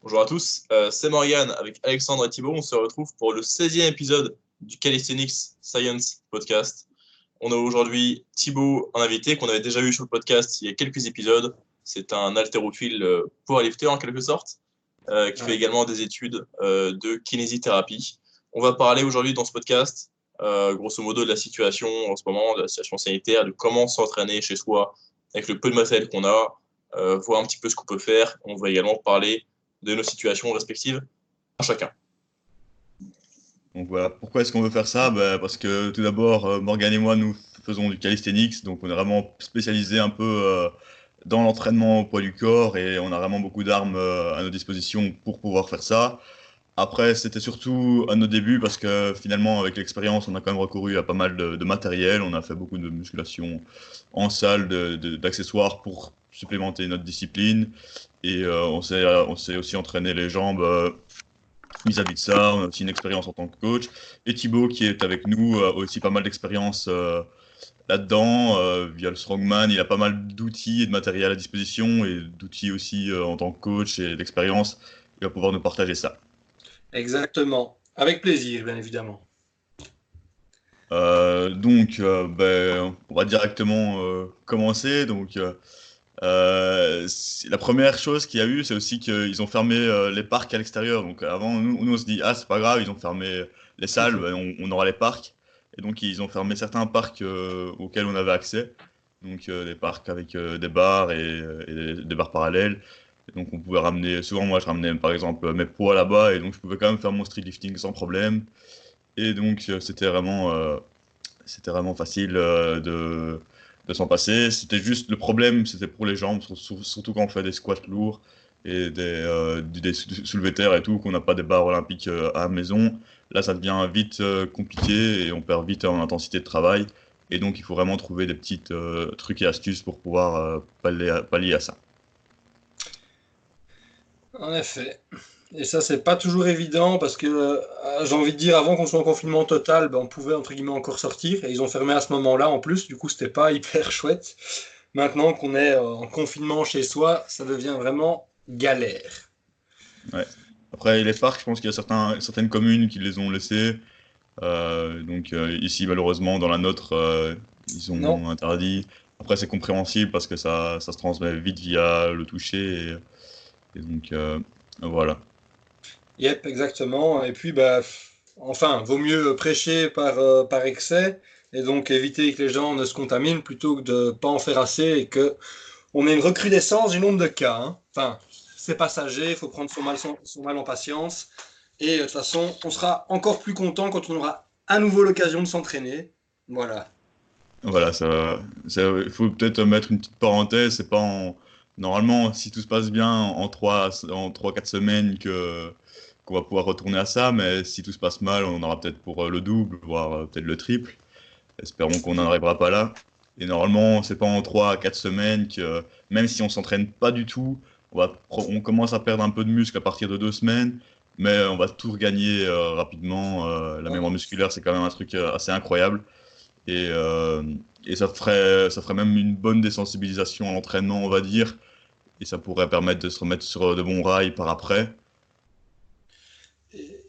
Bonjour à tous, euh, c'est Morgan avec Alexandre et Thibault. On se retrouve pour le 16e épisode du Calisthenics Science Podcast. On a aujourd'hui Thibault, un invité qu'on avait déjà vu sur le podcast il y a quelques épisodes. C'est un haltérophile euh, powerlifter en quelque sorte, euh, qui fait également des études euh, de kinésithérapie. On va parler aujourd'hui dans ce podcast, grosso modo, de la situation en ce moment, de la situation sanitaire, de comment s'entraîner chez soi avec le peu de matériel qu'on a, voir un petit peu ce qu'on peut faire. On va également parler de nos situations respectives à chacun. Donc voilà, pourquoi est-ce qu'on veut faire ça? Bah, Parce que tout d'abord, euh, Morgan et moi, nous faisons du calisthenics, donc on est vraiment spécialisé un peu euh, dans l'entraînement au poids du corps et on a vraiment beaucoup d'armes euh, à nos dispositions pour pouvoir faire ça. Après, c'était surtout à nos débuts parce que finalement, avec l'expérience, on a quand même recouru à pas mal de, matériel. On a fait beaucoup de musculation en salle, d'accessoires pour supplémenter notre discipline. Et euh, on s'est on s'est aussi entraîné les jambes euh, vis-à-vis de ça. On a aussi une expérience en tant que coach. Et Thibaut, qui est avec nous, a aussi pas mal d'expérience euh, là-dedans. euh, via le Strongman, il a pas mal d'outils et de matériel à disposition et d'outils aussi euh, en tant que coach et d'expérience. Il va pouvoir nous partager ça. Exactement. Avec plaisir, bien évidemment. Euh, donc, euh, ben, on va directement euh, commencer. Donc, euh, la première chose qu'il y a eu, c'est aussi qu'ils ont fermé euh, les parcs à l'extérieur. Donc, avant, nous, nous, on se dit, ah, c'est pas grave, ils ont fermé les salles, ben, on, on aura les parcs. Et donc, ils ont fermé certains parcs euh, auxquels on avait accès. Donc, des parcs avec des bars et, et des, des bars parallèles. Et donc, on pouvait ramener, souvent, moi, je ramenais par exemple mes poids là-bas. Et donc, je pouvais quand même faire mon street lifting sans problème. Et donc, c'était vraiment, c'était vraiment facile de, de s'en passer. C'était juste le problème, c'était pour les jambes, sur- sur- surtout quand on fait des squats lourds et des, euh, des sou- soulevés terre et tout, qu'on n'a pas des barres olympiques euh, à la maison. Là, ça devient vite euh, compliqué et on perd vite en intensité de travail. Et donc, il faut vraiment trouver des petits euh, trucs et astuces pour pouvoir pallier, pallier à ça. En effet. Et ça, c'est pas toujours évident parce que euh, j'ai envie de dire, avant qu'on soit en confinement total, ben, on pouvait entre guillemets encore sortir. Et ils ont fermé à ce moment-là en plus. Du coup, c'était pas hyper chouette. Maintenant qu'on est euh, en confinement chez soi, ça devient vraiment galère. Après, les parcs, je pense qu'il y a certains, certaines communes qui les ont laissés. Euh, donc ici, malheureusement, dans la nôtre, ils ont Non. interdit. Après, c'est compréhensible parce que ça, ça se transmet vite via le toucher. Et, et donc, voilà. Yep, exactement. Et puis, bah, enfin, vaut mieux prêcher par, euh, par excès et donc éviter que les gens ne se contaminent plutôt que de pas en faire assez et que on ait une recrudescence du nombre de cas. hein. Enfin, c'est passager, il faut prendre son mal, son, mal en patience. Et euh, de toute façon, on sera encore plus content quand on aura à nouveau l'occasion de s'entraîner. Voilà. Voilà, ça, il faut peut-être mettre une petite parenthèse. C'est pas en, normalement, si tout se passe bien, en 3, en 3-4 semaines que, qu'on va pouvoir retourner à ça. Mais si tout se passe mal, on aura peut-être pour euh, le double, voire euh, peut-être le triple. Espérons qu'on n'en arrivera pas là. Et normalement, c'est pas en 3 à 4 semaines que, même si on s'entraîne pas du tout, on, commence à perdre un peu de muscle à partir de 2 semaines. Mais on va tout regagner euh, rapidement. Euh, la mémoire musculaire, c'est quand même un truc euh, assez incroyable. Et, euh, et ça ferait, ça ferait même une bonne désensibilisation à l'entraînement, on va dire. Et ça pourrait permettre de se remettre sur de bons rails par après.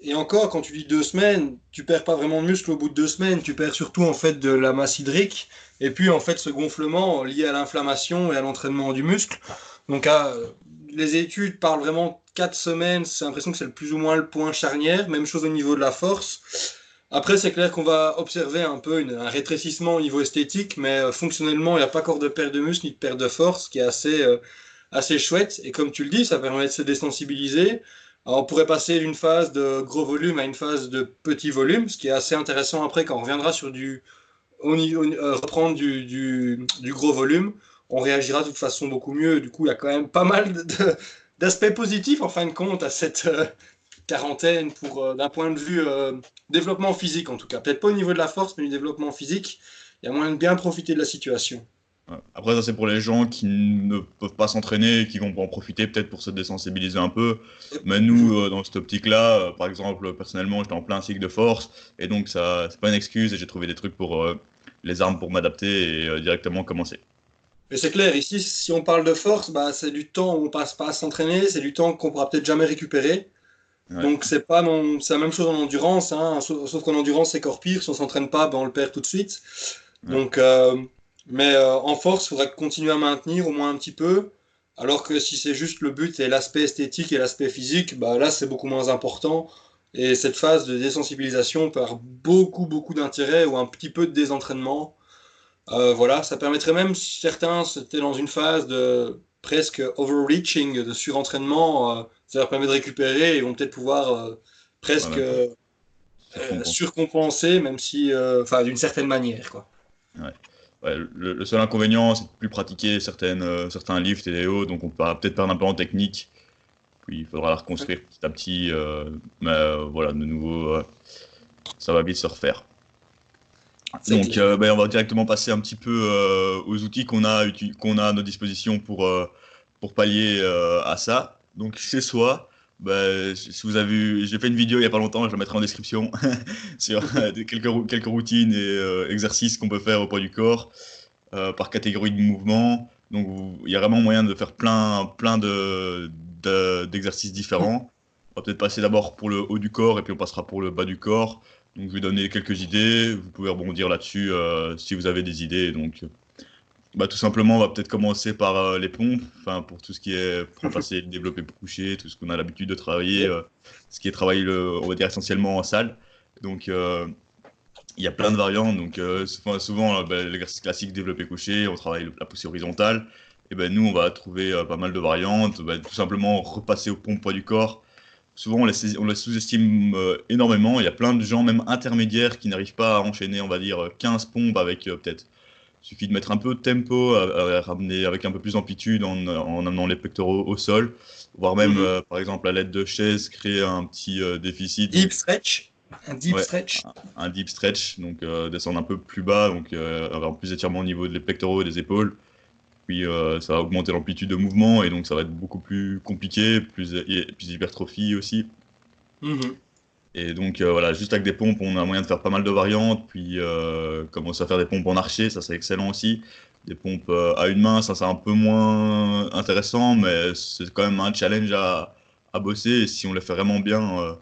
Et, encore, quand tu dis deux semaines, tu perds pas vraiment de muscle au bout de deux semaines, tu perds surtout en fait de la masse hydrique et puis en fait ce gonflement lié à l'inflammation et à l'entraînement du muscle. Donc euh, les études parlent vraiment quatre semaines, c'est l'impression que c'est plus ou moins le point charnière, même chose au niveau de la force. Après, c'est clair qu'on va observer un peu un rétrécissement au niveau esthétique, mais euh, fonctionnellement, il n'y a pas encore de perte de muscle ni de perte de force, ce qui est assez, euh, assez chouette. Et comme tu le dis, ça permet de se désensibiliser. On pourrait passer d'une phase de gros volume à une phase de petit volume, ce qui est assez intéressant après quand on reviendra sur du euh, reprendre du, gros volume. On réagira de toute façon beaucoup mieux. Du coup, il y a quand même pas mal d'aspects positifs en fin de compte à cette euh, quarantaine pour euh, d'un point de vue développement physique en tout cas. Peut-être pas au niveau de la force, mais du développement physique. Il y a moyen de bien profiter de la situation. Après, ça, c'est pour les gens qui ne peuvent pas s'entraîner et qui vont en profiter peut-être pour se désensibiliser un peu. Mais nous, euh, dans cette optique-là, euh, par exemple, personnellement, j'étais en plein cycle de force. Et donc, ça, c'est pas une excuse. Et j'ai trouvé des trucs pour euh, les armes pour m'adapter et directement commencer. Mais c'est clair, ici, si on parle de force, bah, c'est du temps où on passe pas à s'entraîner, c'est du temps qu'on pourra peut-être jamais récupérer. Donc c'est pas c'est la même chose en endurance, hein, sauf, qu'en endurance c'est encore pire, si on s'entraîne pas, ben, on le perd tout de suite. Donc, mais euh, en force, il faudrait continuer à maintenir au moins un petit peu. Alors que si c'est juste le but et l'aspect esthétique et l'aspect physique, bah là c'est beaucoup moins important. Et cette phase de désensibilisation perd beaucoup beaucoup d'intérêt ou un petit peu de désentraînement. Euh, voilà, ça permettrait même, certains, c'était dans une phase de presque overreaching, de surentraînement, euh, ça leur permet de récupérer et vont peut-être pouvoir presque surcompenser, même si, enfin, d'une certaine manière, quoi. Ouais. Le, seul inconvénient, c'est de plus pratiquer certaines, certains lifts et hauts, donc on peut peut-être perdre un peu en technique. Puis il faudra la reconstruire petit à petit, mais voilà, de nouveau, ça va vite se refaire. Donc, euh, ben, on va directement passer un petit peu euh, aux outils qu'on a, qu'on a à notre disposition pour, euh, pour pallier à ça. Donc, chez soi, ben, si vous avez j'ai fait une vidéo il n'y a pas longtemps, je la mettrai en description, sur quelques, quelques routines et exercices qu'on peut faire au poids du corps par catégorie de mouvement. Donc, il y a vraiment moyen de faire plein, plein de, d'exercices différents. On va peut-être passer d'abord pour le haut du corps et puis on passera pour le bas du corps. Donc, je vais donner quelques idées. Vous pouvez rebondir là-dessus euh, si vous avez des idées. Bah, tout simplement, on va peut-être commencer par euh, les pompes. Enfin, pour tout ce qui est remplacer, développer, coucher, tout ce qu'on a l'habitude de travailler, euh, ce qui est travaillé, le, on va dire essentiellement en salle. Donc, il y a plein de variantes. Donc, souvent, bah, l'exercice classique développer, coucher, on travaille la poussée horizontale. Et ben nous, on va trouver pas mal de variantes. Bah, tout simplement repasser au pompes poids du corps souvent on les, sous-estime euh, énormément. Il y a plein de gens, même intermédiaires, qui n'arrivent pas à enchaîner, on va dire, 15 pompes avec euh, peut-être. Il suffit de mettre un peu de tempo, à, ramener avec un peu plus d'amplitude en, amenant les pectoraux au sol, voire même, mhm. euh, par exemple, à l'aide de chaises, créer un petit déficit. Deep stretch un deep stretch un, deep stretch, donc descendre un peu plus bas, donc avoir plus d'étirement au niveau des pectoraux et des épaules puis euh, ça va augmenter l'amplitude de mouvement et donc ça va être beaucoup plus compliqué, plus, plus hypertrophie aussi. Mhm. Et donc euh, voilà, juste avec des pompes, on a moyen de faire pas mal de variantes, puis euh, commencer à faire des pompes en archer, ça c'est excellent aussi. Des pompes à une main, ça c'est un peu moins intéressant, mais c'est quand même un challenge à, à, bosser. Et si on les fait vraiment bien,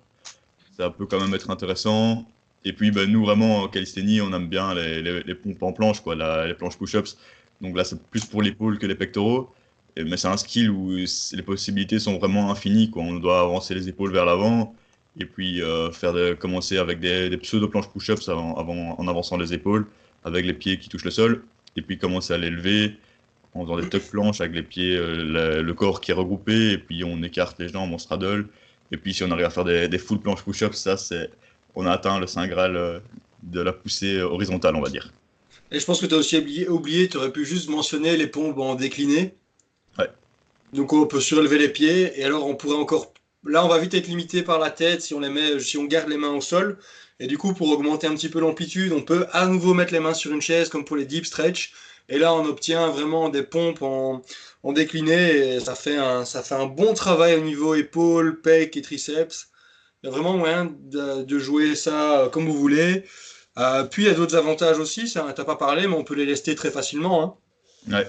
ça peut quand même être intéressant. Et puis ben, nous vraiment en calisthénie, on aime bien les, les, pompes en planche, quoi, les planches push-ups. Donc là, c'est plus pour l'épaule que les pectoraux. Mais c'est un skill où les possibilités sont vraiment infinies. Quoi. On doit avancer les épaules vers l'avant et puis euh, faire commencer avec des, pseudo-planches push-ups en avançant les épaules, avec les pieds qui touchent le sol, et puis commencer à l'élever en faisant des tuck planches avec les pieds, euh, le, corps qui est regroupé, et puis on écarte les jambes, on straddle. Et puis si on arrive à faire des, des full planches push-ups, ça c'est, on a atteint le saint graal euh, de la poussée horizontale, on va dire. Et je pense que tu as aussi oublié, tu aurais pu juste mentionner les pompes en décliné. Ouais. Donc on peut surélever les pieds et alors on pourrait encore. Là, on va vite être limité par la tête si on, les met, si on garde les mains au sol. Et du coup, pour augmenter un petit peu l'amplitude, on peut à nouveau mettre les mains sur une chaise comme pour les deep stretch. Et là, on obtient vraiment des pompes en, décliné et ça fait, un, ça bon travail au niveau épaules, pecs et triceps. Il y a vraiment moyen de, jouer ça comme vous voulez. Euh, puis il y a d'autres avantages aussi, tu n'as pas parlé, mais on peut les lester très facilement. Hein.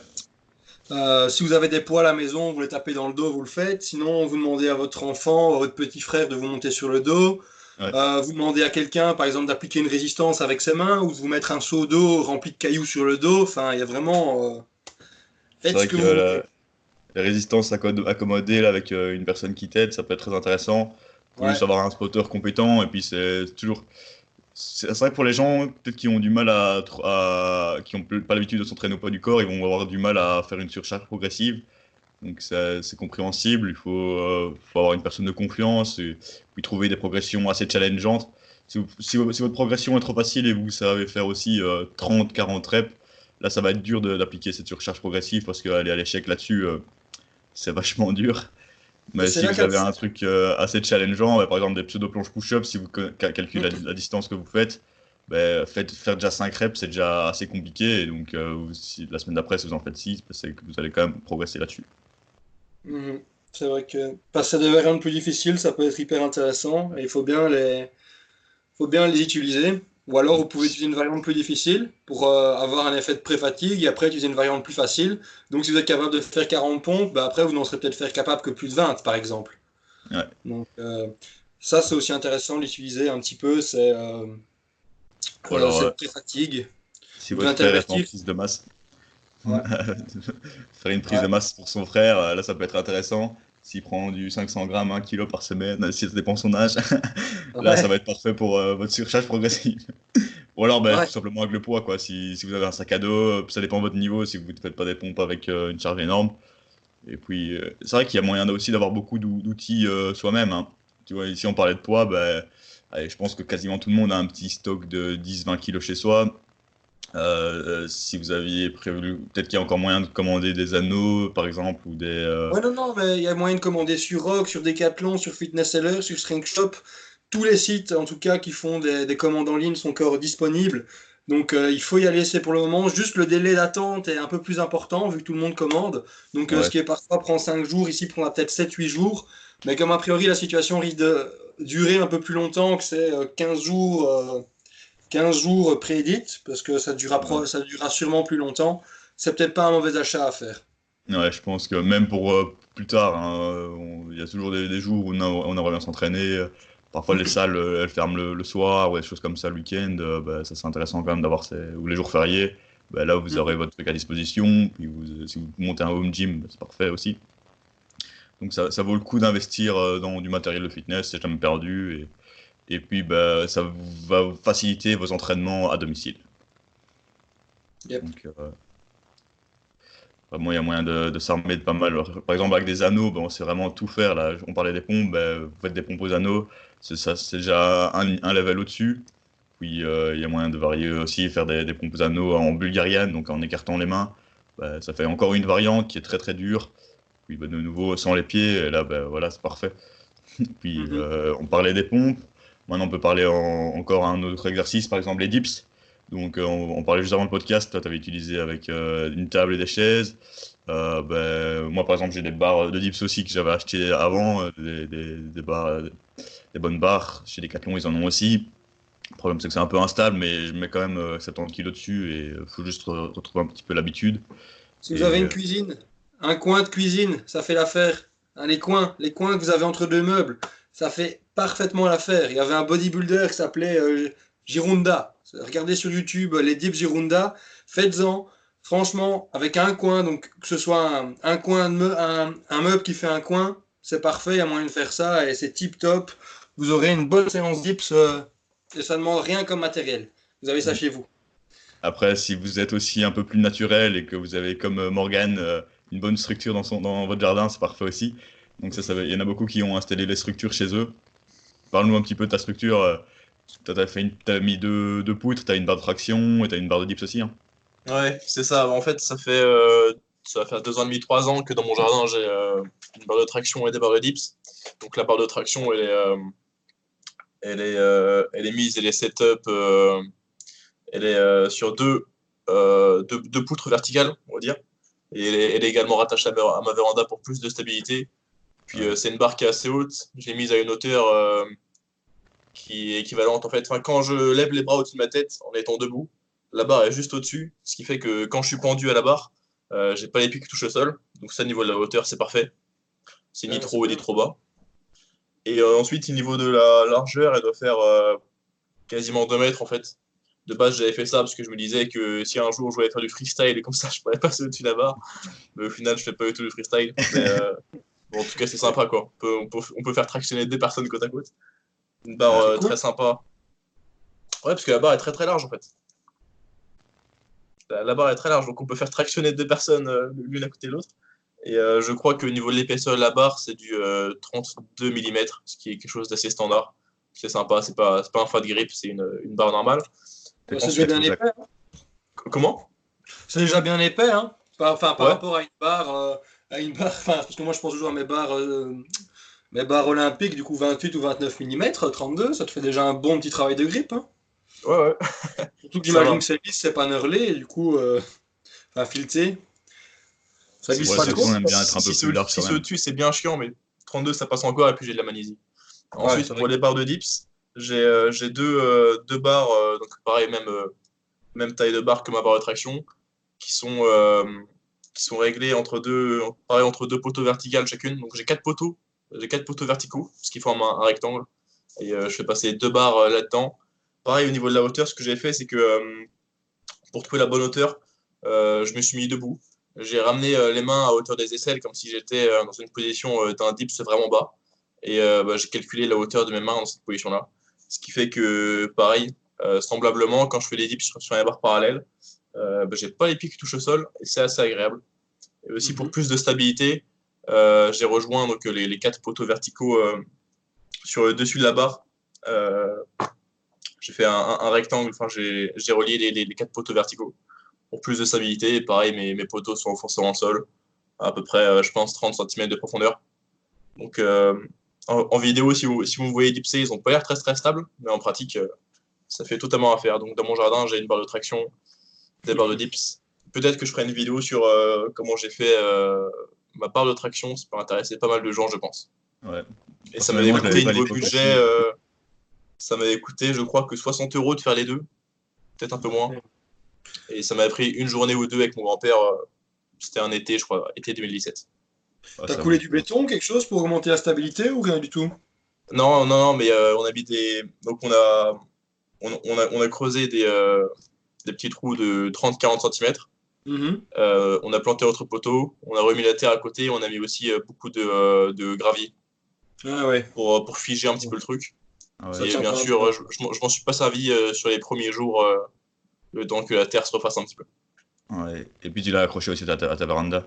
Euh, si vous avez des poids à la maison, vous les tapez dans le dos, vous le faites. Sinon, vous demandez à votre enfant, à votre petit frère de vous monter sur le dos. Euh, vous demandez à quelqu'un, par exemple, d'appliquer une résistance avec ses mains ou de vous mettre un seau d'eau rempli de cailloux sur le dos. Enfin, il y a vraiment. Faites ce que, vous la, la, résistance accommodée là, avec une personne qui t'aide, ça peut être très intéressant. Il faut juste avoir un spotter compétent et puis c'est toujours c'est vrai que pour les gens peut-être qui ont du mal à, qui ont pas l'habitude de s'entraîner au poids du corps, ils vont avoir du mal à faire une surcharge progressive. Donc c'est compréhensible. Il faut, euh, faut, avoir une personne de confiance puis trouver des progressions assez challengeantes. Si, si, votre progression est trop facile et vous savez faire aussi 30-40 euh, reps, là ça va être dur d'appliquer cette surcharge progressive parce qu'aller à l'échec là-dessus, euh, c'est vachement dur. Mais si vous avez un truc euh, assez challengeant, par exemple des pseudo-planches push-up, si vous calculez la, distance que vous faites, bah, faites, faire déjà 5 reps, c'est déjà assez compliqué. Et donc, euh, si, la semaine d'après, si vous en faites 6, bah, c'est que vous allez quand même progresser là-dessus. Mhm. C'est vrai que passer des variantes plus difficiles, ça peut être hyper intéressant. Et il faut bien les, faut bien les utiliser. Ou alors, vous pouvez utiliser une variante plus difficile pour euh, avoir un effet de pré-fatigue et après utiliser une variante plus facile. Donc, si vous êtes capable de faire 40 pompes, bah, après, vous n'en serez peut-être faire capable que plus de 20, par exemple. Ouais. Donc, euh, ça, c'est aussi intéressant d'utiliser un petit peu. C'est euh, cette euh, pré-fatigue. Si Vous votre frère est en prise de masse, Ouais. faire une prise Ouais. de masse pour son frère, là ça peut être intéressant. S'il prend du 500 grammes, 1 kg par semaine, si ça dépend son âge, là Ouais. ça va être parfait pour euh, votre surcharge progressive. Ou alors ben, Ouais. tout simplement avec le poids, quoi. Si, si vous avez un sac à dos, euh, ça dépend de votre niveau, si vous ne faites pas des pompes avec euh, une charge énorme. Et puis euh, c'est vrai qu'il y a moyen aussi d'avoir beaucoup d'ou- d'outils soi-même. hein. Tu vois, ici on parlait de poids, ben, allez, je pense que quasiment tout le monde a un petit stock de 10-20 kg chez soi. Euh, euh, si vous aviez prévu, peut-être qu'il y a encore moyen de commander des anneaux, par exemple, ou des. euh, Ouais, non, non, mais il y a moyen de commander sur Rock, sur Decathlon, sur Fitness Seller, sur String Shop. Tous les sites, en tout cas, qui font des, des commandes en ligne sont encore disponibles. Donc, euh, il faut y aller, c'est pour le moment. Juste le délai d'attente est un peu plus important, vu que tout le monde commande. Donc, Ouais. ce qui est parfois prend 5 jours, ici prendra peut-être 7-8 jours. Mais comme a priori, la situation risque de durer un peu plus longtemps, que c'est euh, 15 jours, 15 jours prédit, parce que ça durera, ça durera sûrement plus longtemps, c'est peut-être pas un mauvais achat à faire. Ouais, je pense que même pour euh, plus tard, hein, euh, il y a toujours des, des jours où on, a- on aimerait bien s'entraîner. Parfois, les salles, euh, elles ferment le, le soir ou des choses comme ça le week-end. euh, bah, ça, c'est intéressant quand même d'avoir ces... ou les jours fériés. Bah, là, vous Mhm. aurez votre truc à disposition. Puis vous- si vous montez un home gym, bah, c'est parfait aussi. Donc, ça, ça vaut le coup d'investir dans du matériel de fitness, c'est jamais perdu. Et, et puis, bah, ça va vous faciliter vos entraînements à domicile. Yep. Donc, euh, Vraiment, il y a moyen de, de s'armer de pas mal. Alors, par exemple, avec des anneaux, ben, on sait vraiment tout faire. Là. On parlait des pompes, ben, vous faites des pompes aux anneaux, c'est déjà un, un level au-dessus. Puis euh, il y a moyen de varier aussi, faire des, des pompes aux anneaux en bulgarienne, donc en écartant les mains. Ben, ça fait encore une variante qui est très très dure. Puis ben, de nouveau, sans les pieds, et là, voilà, c'est parfait. Puis Mhm. euh, on parlait des pompes. Maintenant, on peut parler en- encore un autre exercice, par exemple les dips. Donc, euh, on, on parlait juste avant le podcast, toi, tu avais utilisé avec euh, une table et des chaises. Euh, ben, moi, par exemple, j'ai des barres de dips aussi que j'avais acheté avant, des, des, des barres, des bonnes barres. Chez Decathlon, ils en ont aussi. Le problème, c'est que c'est un peu instable, mais je mets quand même euh, 70 kg dessus et il faut juste re- retrouver un petit peu l'habitude. Si vous Et, avez euh, une cuisine, un coin de cuisine, ça fait l'affaire. Hein, les coins, les coins que vous avez entre deux meubles, ça fait parfaitement l'affaire. Il y avait un bodybuilder qui s'appelait euh, Girunda. Regardez sur YouTube euh, les dips Girunda. Faites-en. Franchement, avec un coin, donc que ce soit un, un coin un, un meuble qui fait un coin, c'est parfait. Il y a moyen de faire ça et c'est tip top. Vous aurez une bonne séance dips euh, et ça ne demande rien comme matériel. Vous avez ça chez vous. Après, si vous êtes aussi un peu plus naturel et que vous avez, comme euh, Morgan, une bonne structure dans, son, dans votre jardin, c'est parfait aussi. Donc, ça, il y en a beaucoup qui ont installé les structures chez eux. Parle-nous un petit peu de ta structure. fait une- t'as mis deux, deux poutres, t'as une barre de traction et t'as une barre de dips aussi. hein. Ouais, c'est ça. En fait, ça fait, euh, ça va deux ans et demi, trois ans que dans mon jardin, j'ai euh, une barre de traction et des barres de dips. Donc la barre de traction, elle est, euh, elle est, euh, elle est mise, elle est setup, elle est sur deux, deux, deux poutres verticales, on va dire. Et elle est, également rattachée à ma véranda pour plus de stabilité. Puis euh, c'est une barre qui est assez haute. Je l'ai mise à une hauteur euh, qui est équivalente en fait. Enfin, quand je lève les bras au-dessus de ma tête en étant debout, la barre est juste au-dessus, ce qui fait que quand je suis pendu à la barre, euh, j'ai pas les pieds qui touchent le sol. Donc ça, au niveau de la hauteur, c'est parfait. C'est ni Ouais, trop haut ni trop bas. Et euh, ensuite, au niveau de la largeur, elle doit faire euh, quasiment 2 mètres en fait. De base, j'avais fait ça parce que je me disais que si un jour je voulais faire du freestyle et comme ça, je pourrais passer au-dessus de la barre. Mais au final, je fais pas du tout du freestyle. Mais, bon, en tout cas, c'est sympa quoi. On peut, on, peut, on peut faire tractionner deux personnes côte à côte. Une barre Ah, euh, très sympa. Ouais, parce que la barre est très très large en fait. La, la barre est très large, donc on peut faire tractionner deux personnes euh, l'une à côté de l'autre. Et euh, je crois qu'au niveau de l'épaisseur de la barre, c'est du euh, 32 mm, ce qui est quelque chose d'assez standard. C'est sympa, c'est pas, pas un fat grip, c'est une, une barre normale. C'est déjà bien épais. hein. Comment? C'est déjà bien épais, hein. Enfin, par Ouais. rapport à une barre, euh, à une barre, enfin, parce que moi je pense toujours à mes barres, euh, mes barres olympiques, du coup 28 ou 29 mm, 32, ça te fait déjà un bon petit travail de grip. Hein. Ouais, ouais. Surtout que j'imagine que c'est lisse, c'est pas nerlé, et du coup, euh, enfin fileté. Ça glisse Ouais, pas c'est trop. qu'on aime bien être un si peu plus large Si quand c'est bien chiant, mais 32, ça passe encore, et puis j'ai de la magnésie. Ouais, Ensuite, pour les barres de dips, J'ai euh, j'ai deux, euh, deux barres, euh, donc pareil, même, euh, même taille de barre que ma barre de traction, qui sont, euh, qui sont réglées entre deux, pareil, entre deux poteaux verticales chacune. Donc j'ai quatre poteaux, j'ai quatre poteaux verticaux, ce qui forme un, rectangle. Et euh, je fais passer deux barres euh, là-dedans. Pareil, au niveau de la hauteur, ce que j'ai fait, c'est que euh, pour trouver la bonne hauteur, euh, je me suis mis debout. J'ai ramené les mains à hauteur des aisselles, comme si j'étais dans une position d'un dips vraiment bas. Et bah, j'ai calculé la hauteur de mes mains dans cette position-là. Ce qui fait que, pareil, semblablement, quand je fais des dips sur, sur les barres parallèles, euh, bah, j'ai pas les pieds qui touchent au sol et c'est assez agréable. Et aussi pour Mhm. plus de stabilité, euh, j'ai rejoint donc, les, les quatre poteaux verticaux euh, sur le dessus de la barre. J'ai fait un, rectangle, enfin j'ai relié les, les- les quatre poteaux verticaux pour plus de stabilité. Et pareil, mes, mes poteaux sont enfoncés dans le sol, à peu près, je pense, 30 cm de profondeur. Donc en, en vidéo, si vous, si vous me voyez dipser, ils n'ont pas l'air très très stables, mais en pratique, ça fait totalement affaire. Donc dans mon jardin, j'ai une barre de traction, des barres de dips. Peut-être que je ferai une vidéo sur euh, comment j'ai fait euh, ma barre de traction, ça peut intéresser pas mal de gens, je pense. Ouais. Et ça m'avait coûté niveau budget, euh, ça m'avait coûté, je crois, que 60 euros de faire les deux, peut-être un peu moins. Et ça m'avait pris une journée ou deux avec mon grand-père. C'était un été, je crois, été 2017. Ah, T'as coulé va. du béton, quelque chose pour augmenter la stabilité ou rien du tout? Non, non, non, mais euh, on a mis des. Donc on a, on, on a, on a creusé des, euh, des petits trous de 30-40 cm. Mhm. Euh, on a planté notre poteau, on a remis la terre à côté, on a mis aussi euh, beaucoup de, euh, de gravier Ah ouais. pour, pour figer un petit peu le truc. Ah ouais. Et bien sûr, je, je m'en- je m'en suis pas servi euh, sur les premiers jours, euh, le temps que la terre se refasse un petit peu. Ouais. Et puis tu l'as accroché aussi à ta, à ta véranda.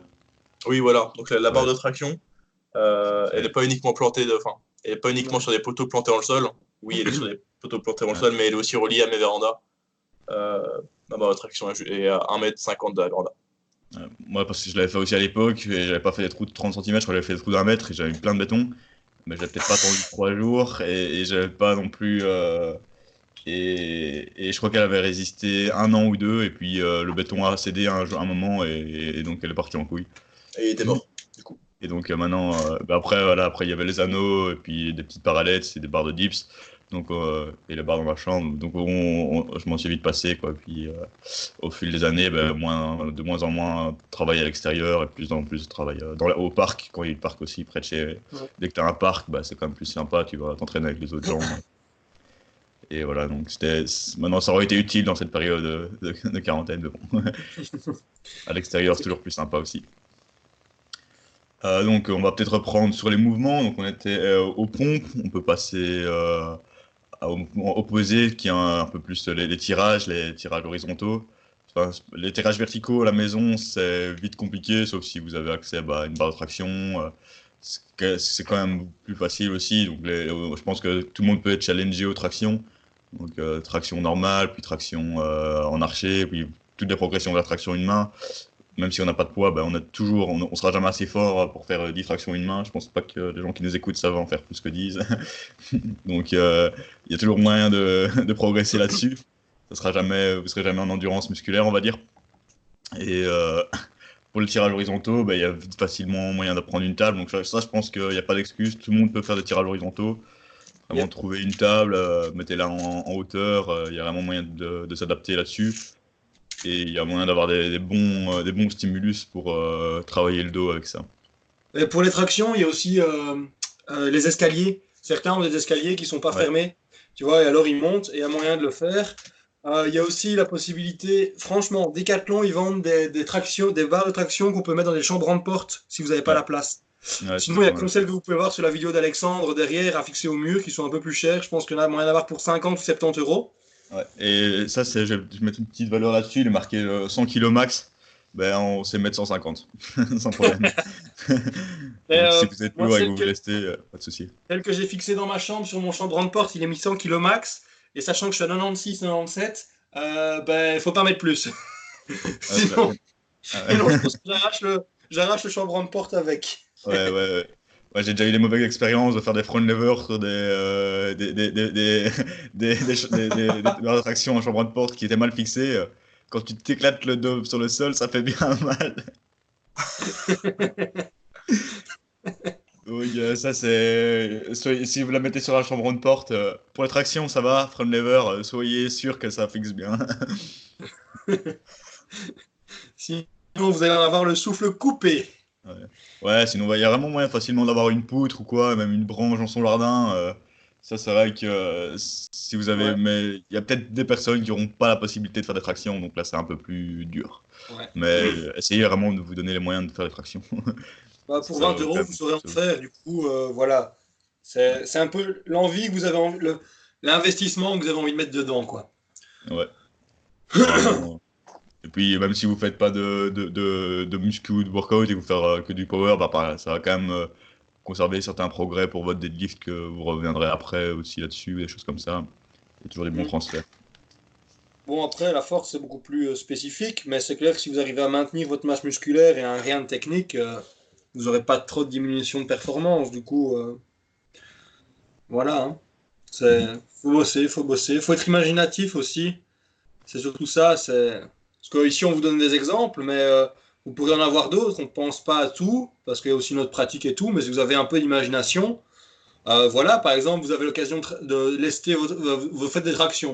Oui, voilà. Donc la, la barre de traction, euh, elle n'est pas uniquement plantée, de- enfin, elle n'est pas uniquement sur des poteaux plantés dans le sol. Oui, elle est sur des poteaux plantés dans le sol, mais elle est aussi reliée à mes vérandas. Euh, de traction est à 1m50 de la véranda. Ouais. Moi, parce que je l'avais fait aussi à l'époque, et j'avais pas fait des trous de 30 cm, j'avais fait des trous d'un mètre, et j'avais mis plein de béton. Mais j'avais peut-être pas attendu 3 jours, et, et j'avais pas non plus. euh, et, et je crois qu'elle avait résisté un an ou deux, et puis euh, le béton a cédé un, un moment, et, et donc elle est partie en couille. Et il était mort. Et donc euh, maintenant, euh, bah après, voilà, après il y avait les anneaux, et puis des petites parallettes, et des barres de dips, donc, euh, et les barres dans ma chambre. Donc on, on- je m'en suis vite passé, quoi. Puis euh, au fil des années, ben, moins, de moins en moins travailler à l'extérieur, et plus en plus travail euh, dans la- au parc, quand il y a le parc aussi près de chez. Dès que tu as un parc, bah, c'est quand même plus sympa, tu vas t'entraîner avec les autres gens. Et voilà, donc c'était. Maintenant, ça aurait été utile dans cette période de, quarantaine, mais bon. à l'extérieur, c'est toujours plus sympa aussi. Euh, donc, on va peut-être reprendre sur les mouvements. Donc, on était aux pompes. On peut passer opposé, qui est un, peu plus les, tirages, les tirages horizontaux. Les tirages verticaux à la maison, c'est vite compliqué, sauf si vous avez accès bah, à une barre de traction. euh, c'est quand même plus facile aussi. Donc, euh, je pense que tout le monde peut être challengé aux tractions. Donc, euh, traction normale, puis traction en archer, puis toutes les progressions vers traction une main même si on n'a pas de poids, ben, on a toujours, on, sera jamais assez fort pour faire euh, 10 tractions une main. Je pense pas que les gens qui nous écoutent savent en faire plus que 10. Donc euh, il y a toujours moyen de, progresser là-dessus. Ça sera jamais, vous serez jamais en endurance musculaire, on va dire. Et euh, pour le tirage horizontaux, ben, il y a facilement moyen d'apprendre une table. Donc ça, je pense qu'il n'y a pas d'excuse. Tout le monde peut faire des tirages horizontaux. Vraiment Yep. trouver une table, euh, mettez-la en, hauteur. euh, Il y a vraiment moyen de s'adapter là-dessus. Et il y a moyen d'avoir des, des bons, euh, des bons stimulus pour euh, travailler le dos avec ça. Et pour les tractions, il y a aussi euh, euh, les escaliers. Certains ont des escaliers qui sont pas Ouais. fermés, tu vois, et alors ils montent et il y a moyen de le faire. Il y a aussi la possibilité, franchement, Decathlon, ils vendent des, des tractions, des barres de traction qu'on peut mettre dans des chambres de porte si vous n'avez pas Ouais. la place. Ouais, Sinon, il y a comme celles que vous pouvez voir sur la vidéo d'Alexandre derrière fixer au mur qui sont un peu plus chères. Je pense qu'il y en a moyen d'avoir pour 50 ou 70 euros. Ouais. Et ça, c'est, je vais mettre une petite valeur là-dessus. Il est marqué euh, 100 kg max. Ben, on sait mettre 150, sans problème. Euh, si vous êtes lourd et que vous vous lestez, euh, pas de souci. Tel que j'ai fixé dans ma chambre, sur mon chambre de porte, il est mis 100 kg max. Et sachant que je suis à 96, 97, euh, ben, faut pas mettre plus. Sinon, Ah, sinon, que j'arrache le, j'arrache le chambre de porte avec. Ouais, ouais, ouais. Ouais, j'ai déjà eu des mauvaises expériences de faire des front levers sur des, euh, des, des, des, des, des, des, des, traction en chambre de porte qui étaient mal fixées. Quand tu t'éclates le dos sur le sol, ça fait bien mal. Oui, euh, ça c'est. Si vous la mettez sur la chambre de porte, euh, pour la traction, ça va. Front lever, euh, soyez sûr que ça fixe bien. Sinon, vous allez en avoir le souffle coupé. Ouais, sinon, il y a vraiment moyen facilement d'avoir une poutre ou quoi, même une branche dans son jardin. ça, c'est vrai que si vous avez. Ouais. Mais il y a peut-être des personnes qui n'auront pas la possibilité de faire des tractions, donc là, c'est un peu plus dur. Ouais. Mais essayez vraiment de vous donner les moyens de faire des tractions. Bah, pour Ça, 20 euros, vous saurez en faire. Du coup, euh, voilà. C'est un peu l'envie que vous avez envie, l'investissement que vous avez envie de mettre dedans, quoi. Ouais. Vraiment. Et puis, même si vous faites pas de, de, de, de muscu ou de workout et que vous faites euh, que du power, bah, ça va quand même euh, conserver certains progrès pour votre deadlift que vous reviendrez après aussi là-dessus, des choses comme ça. Il y a toujours des bons Mm. transferts. Bon, après, la force, c'est beaucoup plus euh, spécifique, mais c'est clair que si vous arrivez à maintenir votre masse musculaire et un rien de technique, euh, vous n'aurez pas trop de diminution de performance. Du coup, euh, voilà. Hein. C'est, faut bosser, faut bosser. faut être imaginatif aussi. C'est surtout ça. C'est... Parce qu'ici, on vous donne des exemples, mais euh, vous pourrez en avoir d'autres. On ne pense pas à tout, parce qu'il y a aussi notre pratique et tout, mais si vous avez un peu d'imagination, euh, voilà, par exemple, vous avez l'occasion de, lester, votre- vous, vous faites des tractions.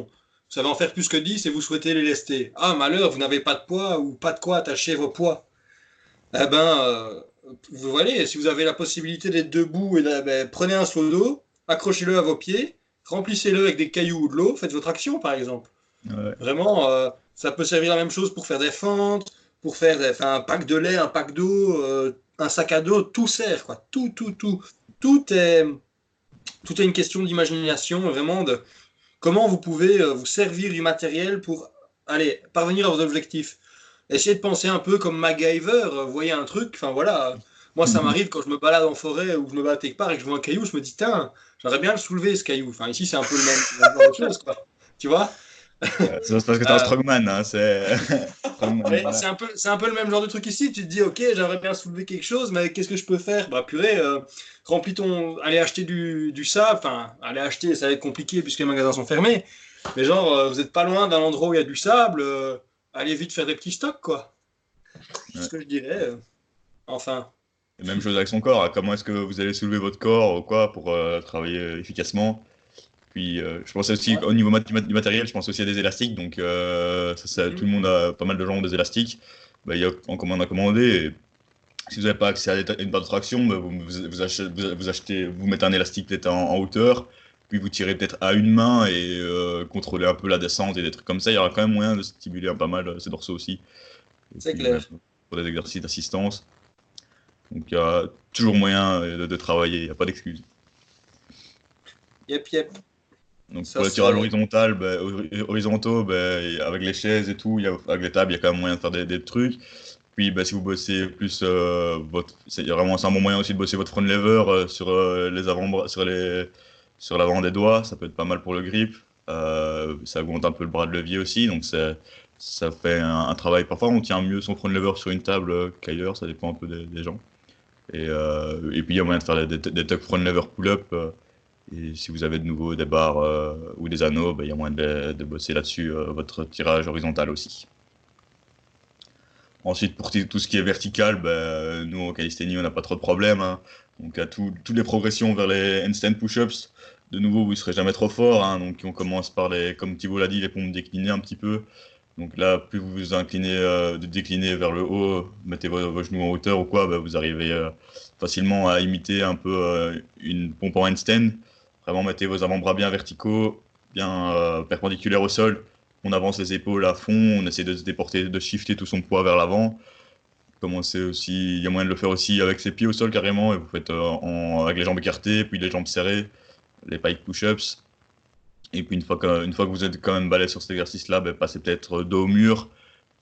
Vous savez en faire plus que 10 et vous souhaitez les lester. Ah, malheur, vous n'avez pas de poids ou pas de quoi attacher vos poids. Eh ben, euh, vous voyez, si vous avez la possibilité d'être debout, et de- ben, prenez un seau d'eau, accrochez-le à vos pieds, remplissez-le avec des cailloux ou de l'eau, faites votre action par exemple. Ouais. Vraiment, euh, ça peut servir la même chose pour faire des fentes, pour faire des- un pack de lait, un pack d'eau, euh, un sac à dos, tout sert, quoi. Tout, tout, tout. Tout est, tout est une question d'imagination, vraiment, de comment vous pouvez euh, vous servir du matériel pour aller parvenir à vos objectifs. Essayez de penser un peu comme MacGyver, euh, vous voyez un truc, enfin voilà. Moi, ça Mhm. m'arrive quand je me balade en forêt ou je me balade quelque part et que je vois un caillou, je me dis, tiens, j'aurais bien le soulever ce caillou. Enfin, ici, c'est un peu le même, chose, quoi. Tu vois? C'est parce que t'es un Euh, strongman, hein, c'est. Un, peu, c'est un peu le même genre de truc ici. Tu te dis, ok, j'aimerais bien soulever quelque chose, mais qu'est-ce que je peux faire? Bah, purée, euh, remplis ton. Allez acheter du, du sable. Enfin, aller acheter, ça va être compliqué puisque les magasins sont fermés. Mais genre, euh, vous n'êtes pas loin d'un endroit où il y a du sable. euh, allez vite faire des petits stocks, quoi. C'est ce que je dirais. euh. Enfin, Et Même chose avec son corps. hein. Comment est-ce que vous allez soulever votre corps ou quoi pour euh, travailler euh, efficacement? Puis euh, je pense aussi au niveau mat- du matériel, je pense aussi à des élastiques. Donc euh, ça, ça- tout le monde a pas mal de gens ont des élastiques. Bah, il y a en commande à commander. Et si vous n'avez pas accès à une barre de traction, bah, vous, achetez, vous, achetez- vous mettez un élastique peut-être en, en hauteur. Puis vous tirez peut-être à une main et euh, contrôlez un peu la descente et des trucs comme ça. Il y aura quand même moyen de stimuler un pas mal euh, ces dorsaux aussi. C'est clair. Pour des exercices d'assistance. Donc il y a toujours moyen de, de travailler, il n'y a pas d'excuse. yep, yep. Donc Ça, pour le tirage c'est- horizontal, horizontaux, avec les chaises et tout, y a, avec les tables, il y a quand même moyen de faire des, des trucs. Puis ben, si vous bossez plus, euh, votre, c'est vraiment un bon moyen aussi de bosser votre front lever euh, sur euh, les avant sur les sur l'avant des doigts, ça peut être pas mal pour le grip. Euh, ça augmente un peu le bras de levier aussi, donc ça fait un, un travail. Parfois, on tient mieux son front lever sur une table qu'ailleurs, ça dépend un peu des, des gens. Et, et puis, il y a moyen de faire des, des, des tuck front lever pull-up. Et si vous avez de nouveau des barres euh, ou des anneaux, ben, il y a moyen de, de bosser là-dessus euh, votre tirage horizontal aussi. Ensuite, pour tout ce qui est vertical, ben, nous, au calisthénie, on n'a pas trop de problèmes. hein. Donc, à tout- toutes les progressions vers les handstand push-ups, de nouveau, vous ne serez jamais trop fort. hein. Donc, on commence par les, comme Thibault l'a dit, les pompes déclinées un petit peu. Donc là, plus vous vous inclinez, euh, de décliner vers le haut, mettez vos, genoux en hauteur ou quoi, ben, vous arrivez facilement à imiter un peu une pompe en handstand. Vraiment, mettez vos avant-bras bien verticaux, bien euh, perpendiculaires au sol. On avance les épaules à fond, on essaie de se déporter, de shifter tout son poids vers l'avant. Commencez aussi, il y a moyen de le faire aussi avec ses pieds au sol carrément, et vous faites euh, avec les jambes écartées, puis les jambes serrées, les pike push-ups. Et puis une fois que, fois que vous êtes quand même balèze sur cet exercice-là, ben, passez peut-être dos au mur.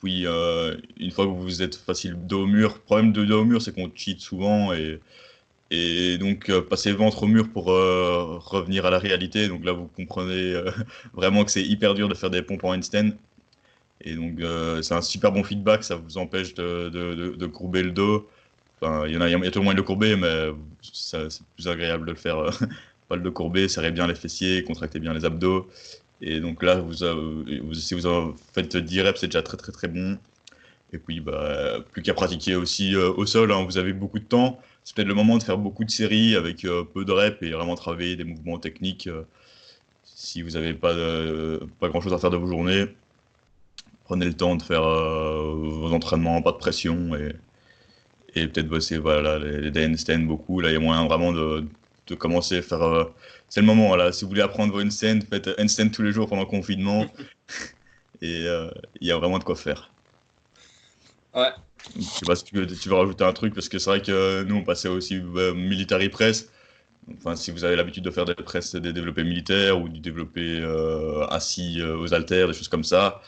Puis euh, une fois que vous êtes facile dos au mur, problème de dos au mur, c'est qu'on cheat souvent et, et donc euh, passez ventre au mur pour euh, revenir à la réalité. Donc là, vous comprenez euh, vraiment que c'est hyper dur de faire des pompes en handstand. Et donc c'est un super bon feedback, ça vous empêche de, de, courber le dos. Enfin, il y en a, il y a toujours moyen de le courber, mais c'est plus agréable de le faire. pas le courbé, serrez bien les fessiers, contractez bien les abdos. Et donc là, vous, si vous en faites 10 reps, c'est déjà très très très bon. Et puis, bah, plus qu'à pratiquer aussi au sol, hein, vous avez beaucoup de temps. C'est peut-être le moment de faire beaucoup de séries avec peu de reps et vraiment travailler des mouvements techniques. si vous n'avez pas, pas grand-chose à faire de vos journées, prenez le temps de faire vos entraînements, pas de pression et, et peut-être bosser voilà, les, les handstands beaucoup. Là, il y a moyen vraiment de, de commencer à faire. Euh, c'est le moment, là. Si vous voulez apprendre vos handstands, faites handstand tous les jours pendant le confinement. et euh, il y a vraiment de quoi faire. Ouais. Je sais pas si tu veux, tu veux rajouter un truc, parce que c'est vrai que nous, on passait aussi euh, military press. Enfin, si vous avez l'habitude de faire des presses, des développés militaires ou du développé assis aux haltères, des choses comme ça,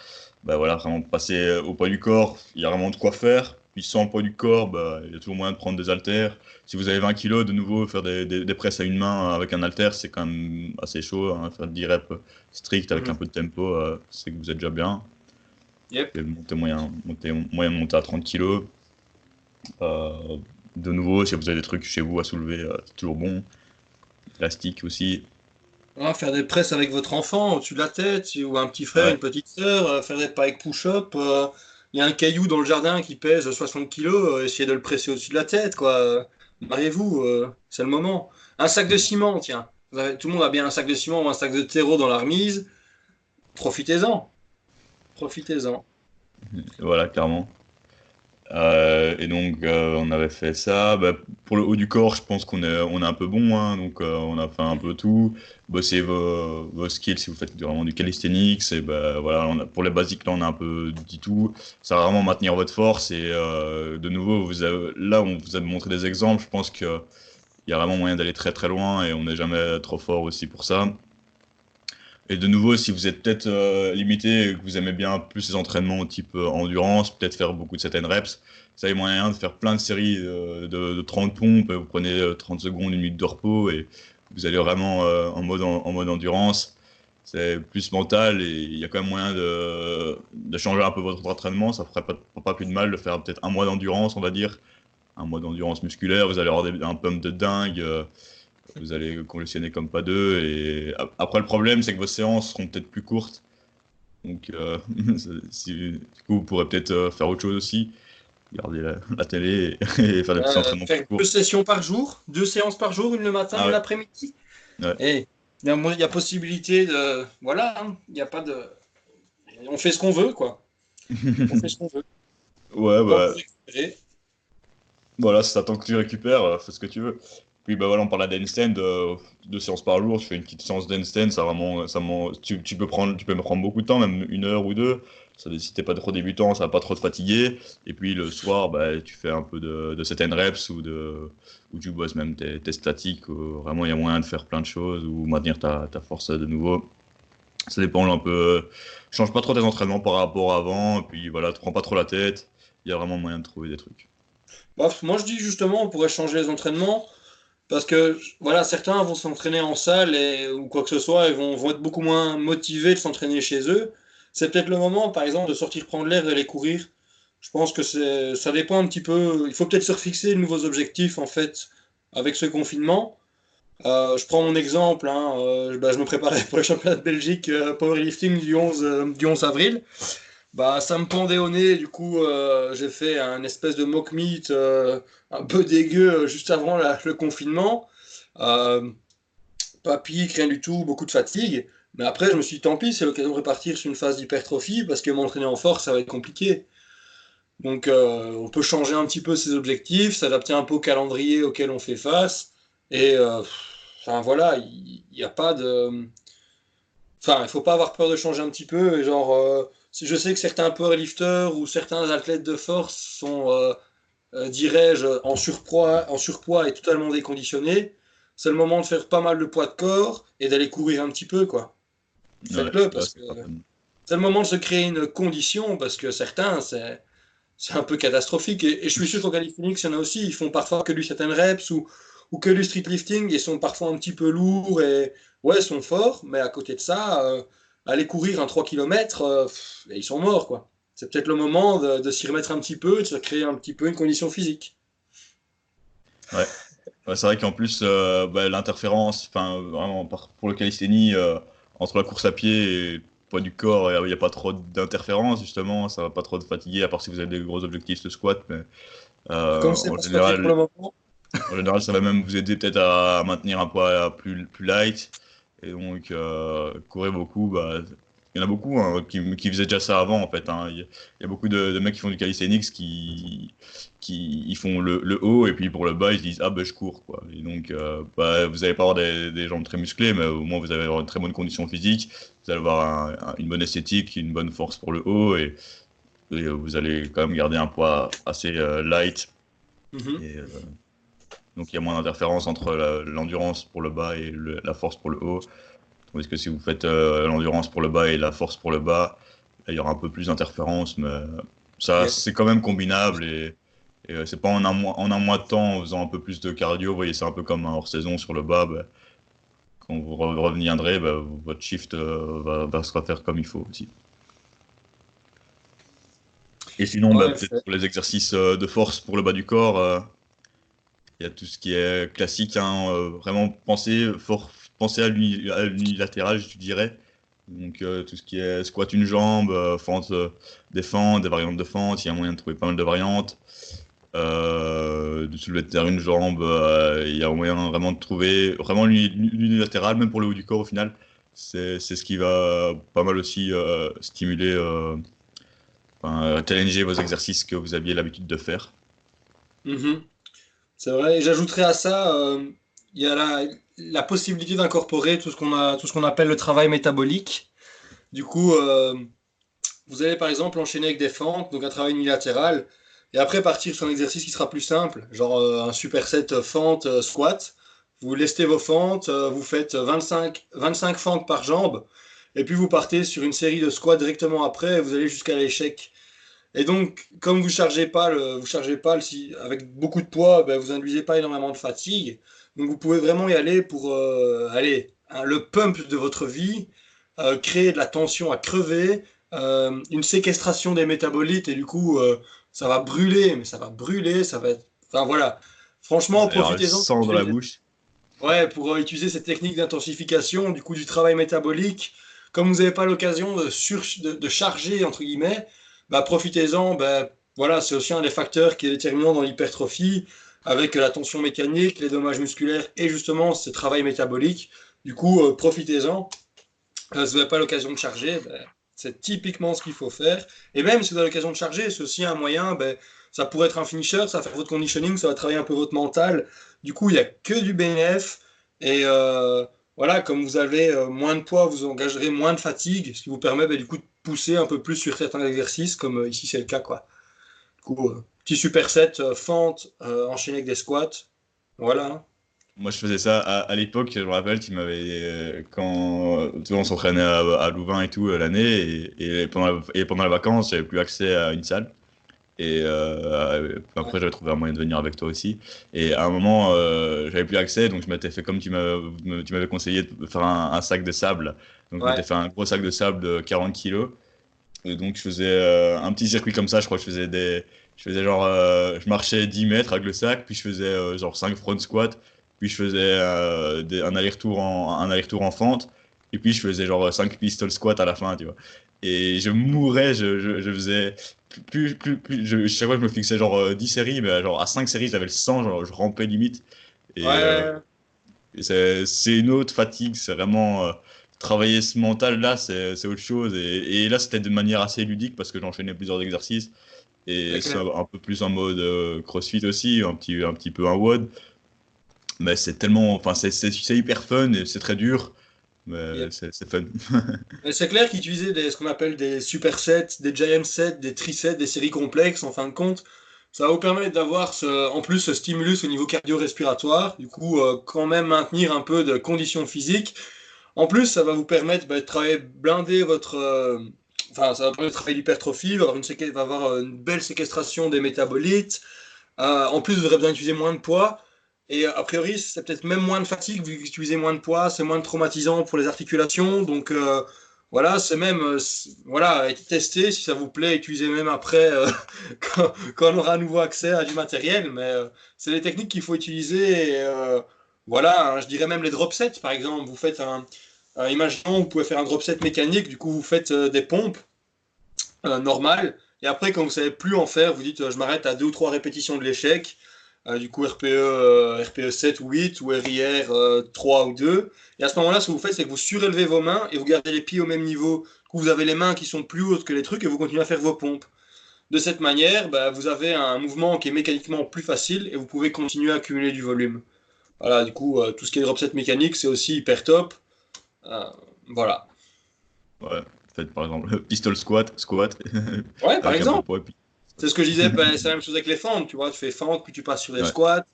bah voilà, vraiment passer au poids du corps, il y a vraiment de quoi faire. Puis sans poids du corps, bah, il y a toujours moyen de prendre des haltères. Si vous avez 20 kg, de nouveau, faire des, des, presses à une main avec un haltère, c'est quand même assez chaud. Hein. Faire 10 reps strict avec mhm. un peu de tempo, euh, c'est que vous êtes déjà bien. Yep. monter moyen, moyen monter à 30 kg. Euh, de nouveau, si vous avez des trucs chez vous à soulever, euh, c'est toujours bon. Élastique aussi. faire des presses avec votre enfant au-dessus de la tête, ou un petit frère, une petite soeur, faire des pas avec push-up il y a un caillou dans le jardin qui pèse 60 kg, euh, essayez de le presser au-dessus de la tête, quoi. Mariez-vous, euh, c'est le moment. Un sac de ciment, tiens. tout le monde a bien un sac de ciment ou un sac de terreau dans la remise. Profitez-en. Profitez-en. Voilà, clairement. Euh, et donc, on avait fait ça. Bah, pour le haut du corps, je pense qu'on est, on est un peu bon. Hein, donc, on a fait un peu tout bosser vos, vos, skills si vous faites vraiment du calisthenics. Et ben, voilà, pour les basiques, là, on a un peu dit tout. Ça va vraiment maintenir votre force. Et euh, de nouveau, vous là, on vous a montré des exemples. Je pense qu'il y a vraiment moyen d'aller très très loin et on n'est jamais trop fort aussi pour ça. Et de nouveau, si vous êtes peut-être euh, limité et que vous aimez bien plus les entraînements type euh, endurance, peut-être faire beaucoup de certaines reps, vous avez moyen de faire plein de séries de, de 30 pompes, vous prenez 30 secondes, une minute de repos et vous allez vraiment euh, en, mode, en, mode endurance. C'est plus mental et il y a quand même moyen de, changer un peu votre entraînement. Ça ne ferait pas, pas plus de mal de faire peut-être un mois d'endurance, on va dire. Un mois d'endurance musculaire, vous allez avoir un pump de dingue. Euh, vous allez congestionner comme pas deux. Et après, le problème, c'est que vos séances seront peut-être plus courtes. Donc, euh, si, du coup, vous pourrez peut-être faire autre chose aussi regarder la, télé et, faire des petits euh, entraînements. Faire deux sessions par jour, deux séances par jour, une le matin et l'après-midi. Et il y a possibilité de. Voilà, hein, il n'y a pas de. On fait ce qu'on veut, quoi. On fait ce qu'on veut. Ouais, bah. Voilà, ça tant que tu récupères, euh, fais ce que tu veux. Puis bah voilà, on parle d'handstand, euh, deux séances par jour, tu fais une petite séance d'handstand, ça vraiment, ça tu, tu, peux prendre, tu peux me prendre beaucoup de temps, même une heure ou deux. Ça, si t'es pas trop débutant, ça va pas trop te fatiguer. Et puis le soir, bah, tu fais un peu de, de 7 reps ou, de, ou tu bosses même tes, tes statiques. vraiment, il y a moyen de faire plein de choses ou maintenir ta, ta force de nouveau. Ça dépend un peu. Change pas trop tes entraînements par rapport à avant. Et puis voilà, te prends pas trop la tête. Il y a vraiment moyen de trouver des trucs. Moi, je dis justement, on pourrait changer les entraînements. Parce que voilà, certains vont s'entraîner en salle et, ou quoi que ce soit et vont, vont être beaucoup moins motivés de s'entraîner chez eux c'est peut-être le moment, par exemple, de sortir prendre l'air et d'aller courir. Je pense que ça dépend un petit peu. Il faut peut-être se refixer de nouveaux objectifs, en fait, avec ce confinement. Euh, je prends mon exemple, hein, euh, bah, je me préparais pour le championnat de Belgique euh, powerlifting du 11, du 11 avril. Bah, ça me pendait au nez, du coup, j'ai fait un espèce de mock meet un peu dégueu juste avant le confinement. pas pique, rien du tout, beaucoup de fatigue. Mais après, je me suis dit, tant pis, c'est l'occasion de repartir sur une phase d'hypertrophie parce que m'entraîner en force, ça va être compliqué. Donc, euh, on peut changer un petit peu ses objectifs, s'adapter un peu au calendrier auquel on fait face. Et, euh, enfin, voilà, il n'y a pas de. Enfin, il faut pas avoir peur de changer un petit peu. Et genre, euh, je sais que certains powerlifters ou certains athlètes de force sont, dirais-je, en surpoids, en surpoids et totalement déconditionnés. C'est le moment de faire pas mal de poids de corps et d'aller courir un petit peu, quoi. Faites-le parce que c'est le moment de se créer une condition parce que certains, c'est, c'est un peu catastrophique. Et, je suis sûr qu'en Californie, il y en a aussi, ils font parfois que du certaines reps ou, ou que du street lifting et sont parfois un petit peu lourds et ouais, sont forts, mais à côté de ça, euh, aller courir un 3 km, euh, ils sont morts quoi. C'est peut-être le moment de, s'y remettre un petit peu, de se créer un petit peu une condition physique. Ouais. c'est vrai qu'en plus, euh, bah, l'interférence, enfin, vraiment, pour le calisthénie, entre la course à pied et le poids du corps, il n'y a pas trop d'interférences, justement, ça va pas trop te fatiguer, à part si vous avez des gros objectifs de squat. Mais, euh, Comme c'est en général... pour le moment, En général, ça va même vous aider peut-être à maintenir un poids plus, plus light. Et donc, euh, courir beaucoup, bah, il y en a beaucoup hein, qui, qui, faisaient déjà ça avant en fait. Hein. Il, y a, beaucoup de, mecs qui font du calisthenics qui, qui ils font le, le, haut et puis pour le bas ils se disent ah ben je cours quoi. Et donc euh, bah, vous n'allez pas avoir des, des, jambes très musclées mais au moins vous allez avoir une très bonne condition physique, vous allez avoir une bonne esthétique, une bonne force pour le haut et, vous allez quand même garder un poids assez euh, light. Mm-hmm. et, donc il y a moins d'interférences entre l'endurance pour le bas et la force pour le haut. Tandis que si vous faites euh, l'endurance pour le bas et la force pour le bas, il y aura un peu plus d'interférences, mais ça, c'est quand même combinable et, euh, c'est pas en un, mois, en un mois de temps en faisant un peu plus de cardio. Vous voyez, c'est un peu comme un hors-saison sur le bas. Ben, quand vous reviendrez, ben, votre shift euh, va, se refaire comme il faut aussi. Et sinon, ben, pour les exercices de force pour le bas du corps, il y a tout ce qui est classique. Hein, vraiment penser fort, penser à l'unilatéral, je dirais. Donc euh, tout ce qui est squat une jambe, euh, fente euh, des des variantes de fente, il y a moyen de trouver pas mal de variantes. de soulever de une jambe, il y a moyen vraiment de trouver vraiment l'unilatéral, même pour le haut du corps au final. C'est ce qui va pas mal aussi stimuler, challenger vos exercices que vous aviez l'habitude de faire. Mm-hmm. C'est vrai, et j'ajouterais à ça, il y a la, possibilité d'incorporer tout ce qu'on appelle le travail métabolique. Du coup, euh, vous allez par exemple enchaîner avec des fentes, donc un travail unilatéral, et après partir sur un exercice qui sera plus simple, genre euh, un superset fente euh, squat. Vous lestez vos fentes, vous faites 25, 25 fentes par jambe, et puis vous partez sur une série de squats directement après, et vous allez jusqu'à l'échec. Et donc, comme vous chargez pas le, vous chargez pas le, si, avec beaucoup de poids, ben, vous induisez pas énormément de fatigue. Donc vous pouvez vraiment y aller pour euh, aller hein, le pump de votre vie, euh, créer de la tension à crever, euh, une séquestration des métabolites et du coup ça va brûler, mais ça va brûler, ça va être. Enfin voilà. Franchement, profitez-en. Sang dans la bouche. Ouais, pour utiliser cette technique d'intensification du coup du travail métabolique. Comme vous n'avez pas l'occasion de, de, charger entre guillemets, bah, profitez-en. Bah, voilà, c'est aussi un des facteurs qui est déterminant dans l'hypertrophie avec la tension mécanique, les dommages musculaires et justement ce travail métabolique. Du coup, euh, profitez-en. Euh, si vous n'avez pas l'occasion de charger, ben, c'est typiquement ce qu'il faut faire. Et même si vous avez l'occasion de charger, c'est aussi un moyen, ça pourrait être un finisher, ça va faire votre conditioning, ça va travailler un peu votre mental. Du coup, il n'y a que du BNF. Et euh, voilà, comme vous avez moins de poids, vous engagerez moins de fatigue, ce qui vous permet du coup de pousser un peu plus sur certains exercices, comme ici c'est le cas. Quoi. Du coup, petit superset euh, fente euh, enchaîné avec des squats. Voilà. Moi, je faisais ça à, l'époque. Je me rappelle, m'avais euh, quand tu vois, on s'entraînait à, Louvain et tout l'année, et, pendant et pendant les vacances, j'avais plus accès à une salle. Et après, j'avais trouvé un moyen de venir avec toi aussi. Et à un moment, j'avais plus accès, donc je m'étais fait comme tu m'avais conseillé de faire un, sac de sable. Donc, je m'étais fait un gros sac de sable de 40 kilos. Et donc, je faisais un petit circuit comme ça. Je crois que je faisais des, je faisais genre, euh, je marchais 10 mètres avec le sac, puis je faisais euh, genre 5 front squats, puis je faisais euh, un aller-retour en, un aller en fente, et puis je faisais genre 5 pistol squats à la fin, tu vois. Et je mourais, je, je, faisais plus, plus, plus, je, chaque fois je me fixais genre 10 séries, mais genre à 5 séries j'avais le sang, genre je rampais limite. Et, c'est une autre fatigue, c'est vraiment travailler ce mental là, c'est autre chose. Et, et là c'était de manière assez ludique parce que j'enchaînais plusieurs exercices. Et c'est un peu plus en mode euh, crossfit aussi, un petit, un petit peu un WOD. Mais c'est tellement. Enfin, c'est hyper fun et c'est très dur. Mais c'est fun. c'est clair qu'ils utilisaient ce qu'on appelle des supersets, des giant sets, des trisets, des séries complexes en fin de compte. Ça va vous permettre d'avoir en plus ce stimulus au niveau cardio-respiratoire, du coup, euh, quand même maintenir un peu de conditions physiques. En plus, ça va vous permettre bah, de travailler, blinder votre, euh, enfin, ça va permettre de travailler l'hypertrophie, va, va avoir une belle séquestration des métabolites. Euh, en plus, vous aurez besoin d'utiliser moins de poids. Et a priori, c'est peut-être même moins de fatigue vu utilisez moins de poids, c'est moins traumatisant pour les articulations. Donc euh, voilà, c'est même voilà, testé si ça vous plaît, utilisez même après quand, on aura à nouveau accès à du matériel. Mais c'est les techniques qu'il faut utiliser. Voilà, hein, je dirais même les drop sets par exemple. Vous faites un, euh, imaginons, vous pouvez faire un drop set mécanique, du coup vous faites euh, des pompes euh, normales, et après quand vous savez plus en faire, vous dites je m'arrête à deux ou trois répétitions de l'échec. Euh, du coup RPE, RPE 7 ou 8 ou RIR 3 ou 2. Et à ce moment-là, ce que vous faites, c'est que vous surélevez vos mains et vous gardez les pieds au même niveau. Vous avez les mains qui sont plus hautes que les trucs et vous continuez à faire vos pompes. De cette manière, bah, vous avez un mouvement qui est mécaniquement plus facile et vous pouvez continuer à accumuler du volume. Voilà, du coup, tout ce qui est drop set mécanique, c'est aussi hyper top. voilà. Ouais, faites par exemple pistol squat, squat. Ouais, par exemple. C'est ce que je disais, ben, c'est la même chose avec les fentes, tu vois, tu fais fente, puis tu passes sur des squats.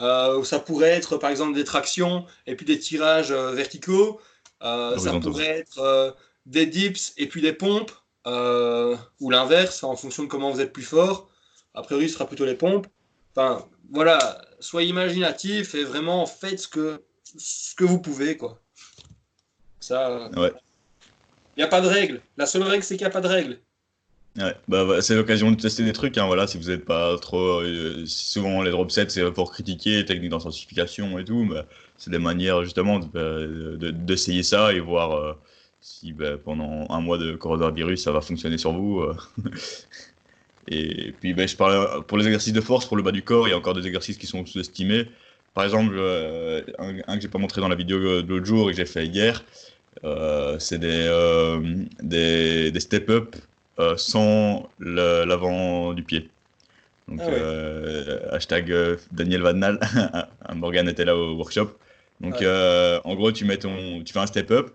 Euh, ça pourrait être par exemple des tractions et puis des tirages euh, verticaux. Euh, ça pourrait être des dips et puis des pompes, ou l'inverse, en fonction de comment vous êtes plus fort. A priori, ce sera plutôt les pompes. Enfin, voilà, soyez imaginatif et vraiment faites ce que, ce que vous pouvez, quoi. Ça. Ouais. Il n'y a pas de règle. La seule règle, c'est qu'il n'y a pas de règle. Bah, bah, c'est l'occasion de tester des trucs. Hein, voilà, si vous n'êtes pas trop. Euh, souvent, les drop sets, c'est pour critiquer, technique d'intensification et tout. Mais c'est des manières, justement, d'essayer ça et voir euh, si bah, pendant un mois de coronavirus, ça va fonctionner sur vous. Euh. et puis, je parle pour les exercices de force, pour le bas du corps, il y a encore des exercices qui sont sous-estimés. Par exemple, un, un, que j'ai pas montré dans la vidéo de l'autre jour et que j'ai fait hier, c'est des, des step-up euh, sans l'avant du pied. Donc, ah hashtag Daniel Vadnal, Morgan était là au workshop. Donc, en gros, tu, mets ton, tu fais un step-up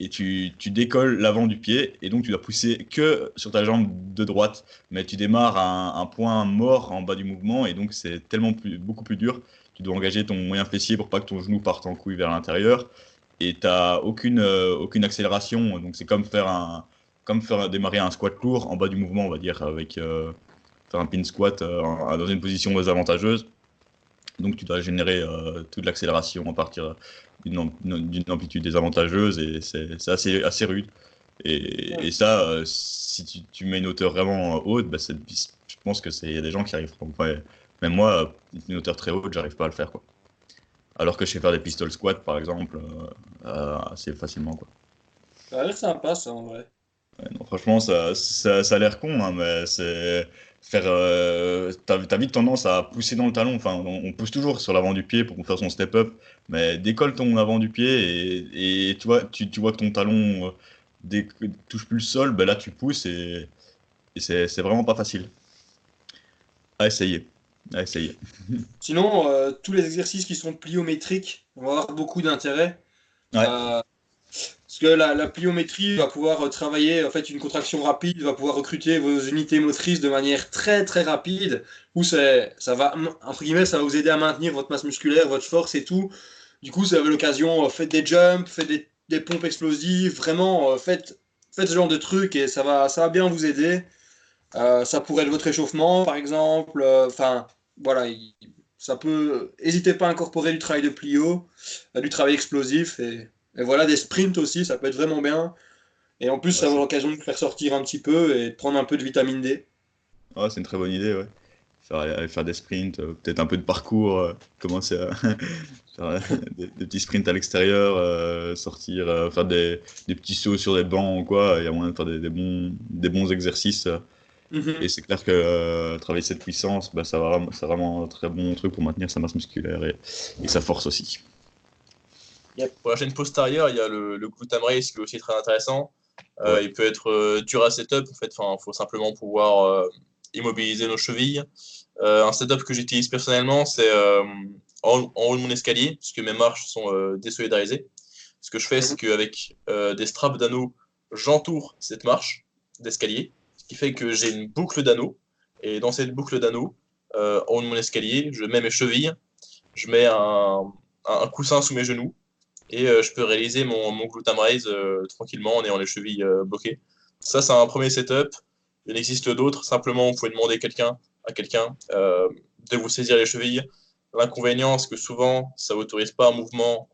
et tu, tu décolles l'avant du pied et donc tu dois pousser que sur ta jambe de droite. Mais tu démarres à un, point mort en bas du mouvement et donc c'est tellement plus, beaucoup plus dur. Tu dois engager ton moyen fessier pour pas que ton genou parte en couille vers l'intérieur et tu n'as aucune, euh, aucune accélération. Donc c'est comme faire un comme faire démarrer un squat lourd en bas du mouvement, on va dire, avec euh, faire un pin squat euh, dans une position désavantageuse. Donc tu dois générer toute l'accélération à partir d'une amplitude désavantageuse et c'est assez, assez rude. Et, et ça, si tu, tu, mets une hauteur vraiment haute, bah, je pense que c'est y a des gens qui arrivent. Ouais, même moi, une hauteur très haute, j'arrive pas à le faire. Quoi alors que je sais faire des pistol squats par exemple euh, euh, assez facilement quoi. Ça a l'air sympa ça en vrai. Franchement ça, ça, a l'air con hein, mais c'est faire euh, t'as vite tendance à pousser dans le talon enfin on, pousse toujours sur l'avant du pied pour faire son step up mais décolle ton avant du pied et, tu vois tu, vois que ton talon dès touche plus le sol ben là tu pousses et, et c'est vraiment pas facile à essayer à essayer. Sinon, euh, tous les exercices qui sont pliométriques vont avoir beaucoup d'intérêt. Euh, parce que la, pliométrie va pouvoir travailler en fait une contraction rapide, va pouvoir recruter vos unités motrices de manière très très rapide. Où ça va entre guillemets, ça va vous aider à maintenir votre masse musculaire, votre force et tout. Du coup, vous avez l'occasion, euh, faites des jumps, faites des, pompes explosives, vraiment faites, faites ce genre de trucs et ça va, ça va bien vous aider. ça pourrait être votre échauffement, par exemple. Enfin, voilà, ça peut. N'hésitez pas à incorporer du travail de plio, du travail explosif et, voilà, des sprints aussi, ça peut être vraiment bien. Et en plus, ça vaut l'occasion de faire sortir un petit peu et de prendre un peu de vitamine D. c'est une très bonne idée, ouais. Faire, faire des sprints, euh, peut-être un peu de parcours, euh, commencer à faire des, petits sprints à l'extérieur, euh, sortir, faire des, petits sauts sur des bancs ou quoi. Il y a moyen de faire des, bons, des bons exercices Mhm. Et c'est clair que euh, travailler cette puissance, bah, ça va, c'est vraiment un très bon truc pour maintenir sa masse musculaire et, sa force aussi. Pour la chaîne postérieure, il y a le, le gluten race qui est aussi très intéressant. Euh, il peut être euh, dur à setup, en fait, il faut simplement pouvoir immobiliser nos chevilles. un setup que j'utilise personnellement, c'est en, haut de mon escalier, puisque mes marches sont désolidarisées. Ce que je fais, c'est mhm. qu'avec des straps d'anneaux, j'entoure cette marche d'escalier qui fait que j'ai une boucle d'anneaux. Et dans cette boucle d'anneaux, euh, en haut de mon escalier, je mets mes chevilles, je mets un, un coussin sous mes genoux et euh, je peux réaliser mon, mon gluten raise euh, tranquillement en ayant les chevilles euh, bloquées. Ça, c'est un premier setup. Il existe d'autres. Simplement, vous pouvez demander à quelqu'un de vous saisir les chevilles. L'inconvénient, c'est que souvent, ça n'autorise pas un mouvement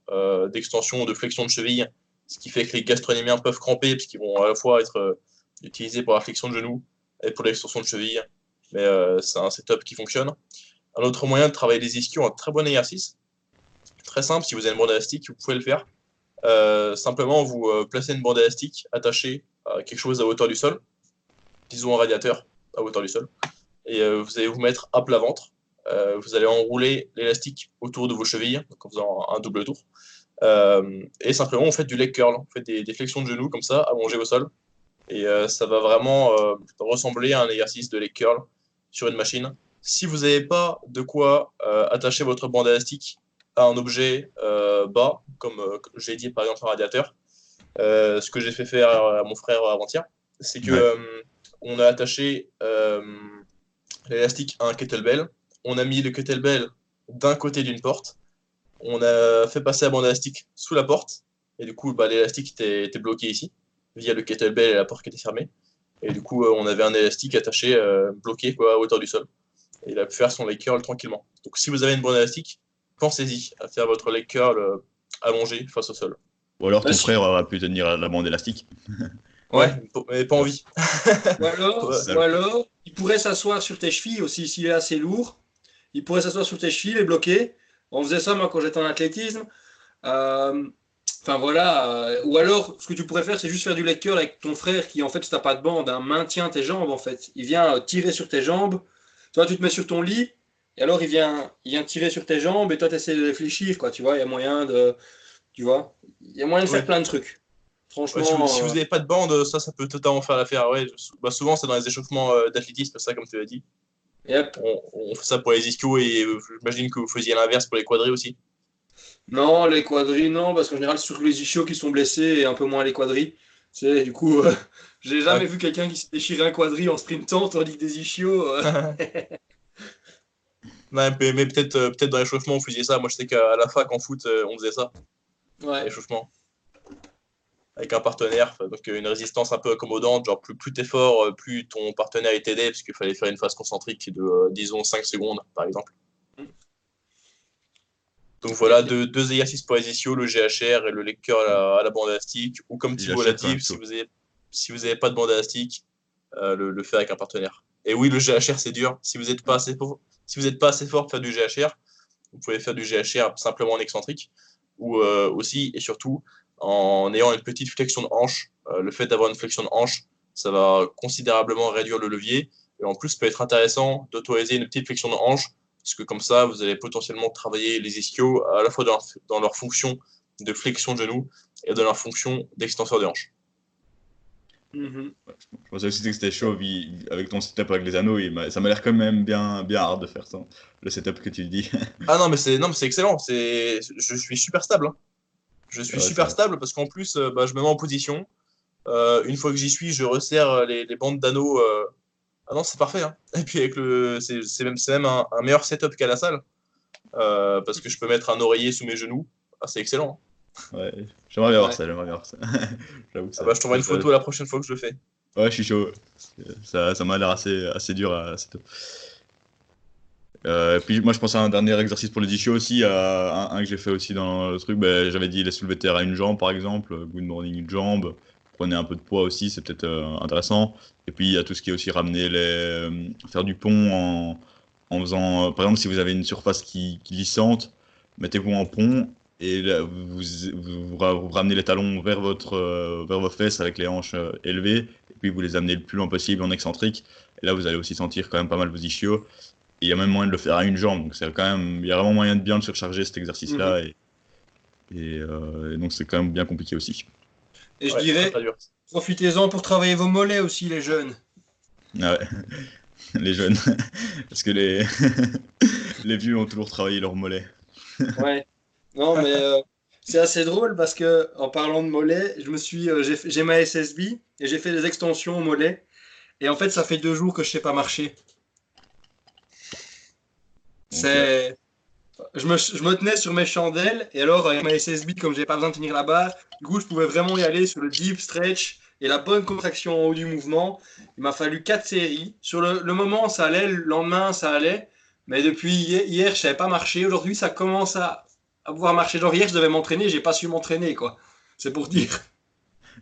d'extension ou de flexion de cheville, ce qui fait que les gastronémiens peuvent cramper, puisqu'ils vont à la fois être utilisé pour la flexion de genou et pour l'extension de cheville. Mais c'est un setup qui fonctionne. Un autre moyen de travailler les ischios, un très bon exercice. Très simple, si vous avez une bande élastique, vous pouvez le faire. Euh, simplement, vous euh, placez une bande élastique attachée à quelque chose à hauteur du sol, disons un radiateur à hauteur du sol, et vous allez vous mettre à plat ventre. euh, vous allez enrouler l'élastique autour de vos chevilles, en faisant un, double tour. Euh, et simplement, vous faites du leg curl, vous faites des, flexions de genoux comme ça, allongez au sol. Et ça va vraiment ressembler à un exercice de leg curl sur une machine. Si vous n'avez pas de quoi attacher votre bande élastique à un objet bas, comme j'ai dit par exemple un radiateur, ce que j'ai fait faire à mon frère avant-hier, c'est que on a attaché l'élastique à un kettlebell. On a mis le kettlebell d'un côté d'une porte. On a fait passer la bande élastique sous la porte. Et du coup, bah, l'élastique était, bloqué ici, via le kettlebell et la porte qui était fermée. Et du coup, euh, on avait un élastique attaché, euh, bloqué quoi, à hauteur du sol. Et il a pu faire son leg curl tranquillement. Donc si vous avez une bande élastique, pensez-y à faire votre leg curl euh, allongé face au sol. Ou alors ton frère aura pu tenir la bande élastique. Ouais, mais pas envie. ou, alors, il pourrait s'asseoir sur tes chevilles aussi, s'il est assez lourd. Il pourrait s'asseoir sur tes chevilles et bloquer. On faisait ça, moi, quand j'étais en athlétisme. Euh, enfin, voilà. Euh, ou alors, ce que tu pourrais faire, c'est juste faire du leg curl avec ton frère qui, en fait, si t'as pas de bande, hein, maintient tes jambes, en fait. Il vient euh, tirer sur tes jambes. Toi, tu te mets sur ton lit. Et alors, il vient, il vient tirer sur tes jambes et toi, tu essaies de réfléchir, quoi. Tu vois, il y a moyen de. Tu vois, il y a moyen de faire plein de trucs. Franchement, si, vous n'avez pas de bande, ça, ça peut totalement faire l'affaire. Ouais, bah, souvent, c'est dans les échauffements euh, d'athlétisme, ça, comme tu l'as dit. On, fait ça pour les ischios et euh, j'imagine que vous faisiez l'inverse pour les quadris aussi. Non, les quadris, non, parce qu'en général, c'est surtout les ischios qui sont blessés et un peu moins les quadris. C'est du coup, euh, j'ai jamais vu quelqu'un qui s'est déchiré un quadri en sprintant tandis que des ischios. mais, peut-être peut dans l'échauffement, on faisait ça. Moi, je sais qu'à la fac en foot, on faisait ça. Ouais. L'échauffement avec un partenaire, donc une résistance un peu accommodante, genre plus, plus t'es fort, euh, plus ton partenaire est aidé, parce qu'il fallait faire une phase concentrique de, euh, disons, 5 secondes, par exemple. Donc voilà, deux, deux exercices pour les ischios, le GHR et le lecteur à la, bande élastique, ou comme Thibaut l'a dit, si vous n'avez si pas de bande élastique, euh, le, faire avec un partenaire. Et oui, le GHR, c'est dur. Si vous n'êtes pas, assez vous pas assez fort pour faire du GHR, vous pouvez faire du GHR simplement en excentrique, ou aussi et surtout en ayant une petite flexion de hanche. Euh, le fait d'avoir une flexion de hanche, ça va considérablement réduire le levier. Et en plus, ça peut être intéressant d'autoriser une petite flexion de hanche, parce que comme ça, vous allez potentiellement travailler les ischios à la fois dans leur, fonction de flexion de genou et dans leur fonction d'extenseur de hanche. Mm-hmm. Je pensais aussi que c'était chaud avec ton setup avec les anneaux. Ça m'a l'air quand même bien, bien hard de faire ça, le setup que tu dis. ah non, mais c'est excellent. Je suis super stable. Hein. Je suis super stable parce qu'en plus, euh, bah, je me mets en position. Euh, une fois que j'y suis, je resserre les, bandes d'anneaux. Euh. Ah non, c'est parfait. Hein. Et puis, avec le... c'est même, même un, meilleur setup qu'à la salle. parce que je peux mettre un oreiller sous mes genoux. Ah, c'est excellent. Hein. Ouais, j'aimerais bien voir ça. J'aimerais bien voir ça. ah bah, je t'envoie une photo la prochaine fois que je le fais. Ouais, je suis chaud. Ça, ça m'a l'air assez, assez dur à setup. Euh, puis moi je pense à un dernier exercice pour les ischios aussi, à un, que j'ai fait aussi dans le truc, ben, j'avais dit les soulever terre à une jambe par exemple, good morning une jambe, prenez un peu de poids aussi, c'est peut-être euh, intéressant. Et puis il y a tout ce qui est aussi ramener les, euh, faire du pont en, en faisant, par exemple si vous avez une surface qui, qui glissante, mettez-vous en pont et vous, vous, ramenez les talons vers, votre, vers vos fesses avec les hanches élevées, et puis vous les amenez le plus loin possible en excentrique. Et là, vous allez aussi sentir quand même pas mal vos ischios il y a même moyen de le faire à une jambe. Donc c'est quand même, il y a vraiment moyen de bien surcharger cet exercice-là. Mhm. Euh, et, donc c'est quand même bien compliqué aussi. Et je dirais, profitez-en pour travailler vos mollets aussi, les jeunes. Ah ouais, les jeunes. Parce que les, les vieux ont toujours travaillé leurs mollets. ouais. Non, mais euh, c'est assez drôle parce que en parlant de mollets, je me suis, euh, j'ai ma SSB et j'ai fait des extensions au mollet. Et en fait, ça fait deux jours que je sais pas marcher. C'est. Je me, je me, tenais sur mes chandelles et alors avec ma SSB comme j'ai pas besoin de tenir la barre, du coup je pouvais vraiment y aller sur le deep stretch et la bonne contraction en haut du mouvement. Il m'a fallu quatre séries. Sur le, le, moment ça allait, le lendemain ça allait, mais depuis hier, hier je savais pas marcher. Aujourd'hui ça commence à, à pouvoir marcher. Genre hier je devais m'entraîner, j'ai pas su m'entraîner quoi. C'est pour dire.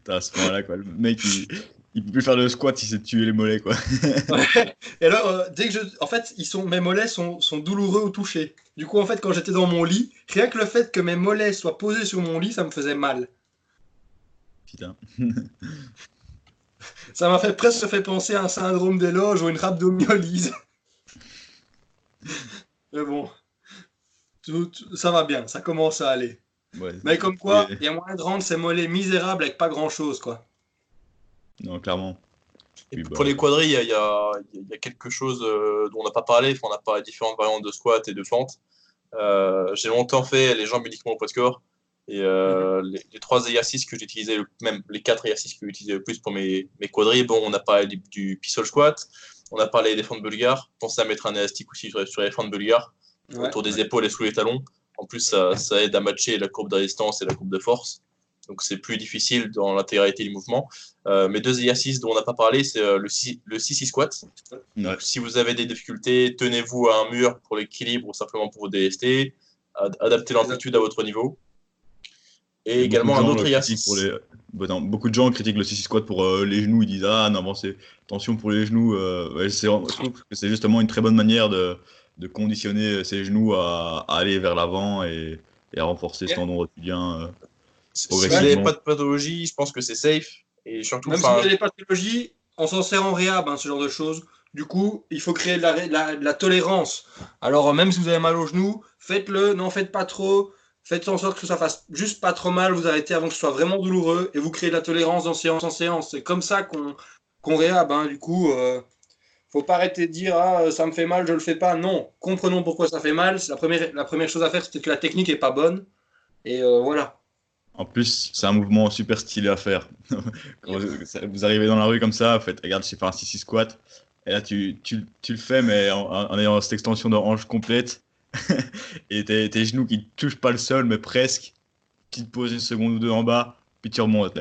à ce moment-là quoi, le mec il, il peut plus faire le squat si c'est tuer les mollets quoi. Et alors euh, dès que je en fait, ils sont mes mollets sont, sont, douloureux au toucher. Du coup en fait quand j'étais dans mon lit, rien que le fait que mes mollets soient posés sur mon lit, ça me faisait mal. Putain. ça m'a fait presque fait penser à un syndrome d'éloge ou une rhabdomyolyse. Mais bon, tout- tout- ça va bien, ça commence à aller. Ouais. Mais comme quoi, il y a moyen de rendre ces mollets misérables avec pas grand chose, quoi. Non, clairement. Et Oui, pour bah. les quadrilles, il y a, il y y a quelque chose euh, dont on n'a pas parlé. Enfin, on a parlé de différentes variantes de squat et de fente. Euh, J'ai longtemps fait les jambes uniquement au poids de corps. Et euh, Mhm. les, les trois exercices que j'utilisais, le- même les quatre exercices que j'utilisais le plus pour mes, mes quadrilles, bon, on a parlé du, du pistol squat, on a parlé des fentes bulgares. Pensez à mettre un élastique aussi sur, sur les fentes bulgares, Ouais. autour des épaules et sous les talons. En plus, ça, ça aide à matcher la courbe de résistance et la courbe de force. Donc, c'est plus difficile dans l'intégralité du mouvement. Euh, mes deux exercices dont on n'a pas parlé, c'est euh, le 6 squat. Ouais. Donc, si vous avez des difficultés, tenez-vous à un mur pour l'équilibre ou simplement pour vous délester. Ad- Adaptez l'amplitude à votre niveau. Et également un autre le exercice. Pour les... bah non, beaucoup de gens critiquent le 6 squat pour euh, les genoux. Ils disent Ah non, bon, c'est attention pour les genoux. euh, ouais, c'est- je trouve que c'est justement une très bonne manière de, de conditionner ses genoux à, à aller vers l'avant et, et à renforcer ce Yeah. tendon rotulien. euh. Si vous n'avez pas de pathologie, je pense que c'est safe. Et surtout, Même si vous avez des pathologies, on s'en sert en réhab, hein, ce genre de choses. Du coup, il faut créer de la, ré- de la- de la tolérance. Alors, euh, même si vous avez mal au genou, faites-le, n'en faites pas trop. Faites en sorte que ça fasse juste pas trop mal, vous arrêtez avant que ce soit vraiment douloureux et vous créez de la tolérance en séance en séance. C'est comme ça qu'on qu'on réhab. hein. Du coup, euh, faut pas arrêter de dire ah, ça me fait mal, je le fais pas. Non, comprenons pourquoi ça fait mal. La première, la première chose à faire, c'est que la technique est pas bonne. Et euh, voilà. En plus, c'est un mouvement super stylé à faire. Vous, arrivez dans la rue comme ça, faites Regarde, j'ai fait un 6 squat. Et là, tu, tu, tu le fais, mais en, ayant cette extension de hanche complète. et tes, tes genoux qui ne touchent pas le sol, mais presque. Tu te poses une seconde ou deux en bas, puis tu remontes.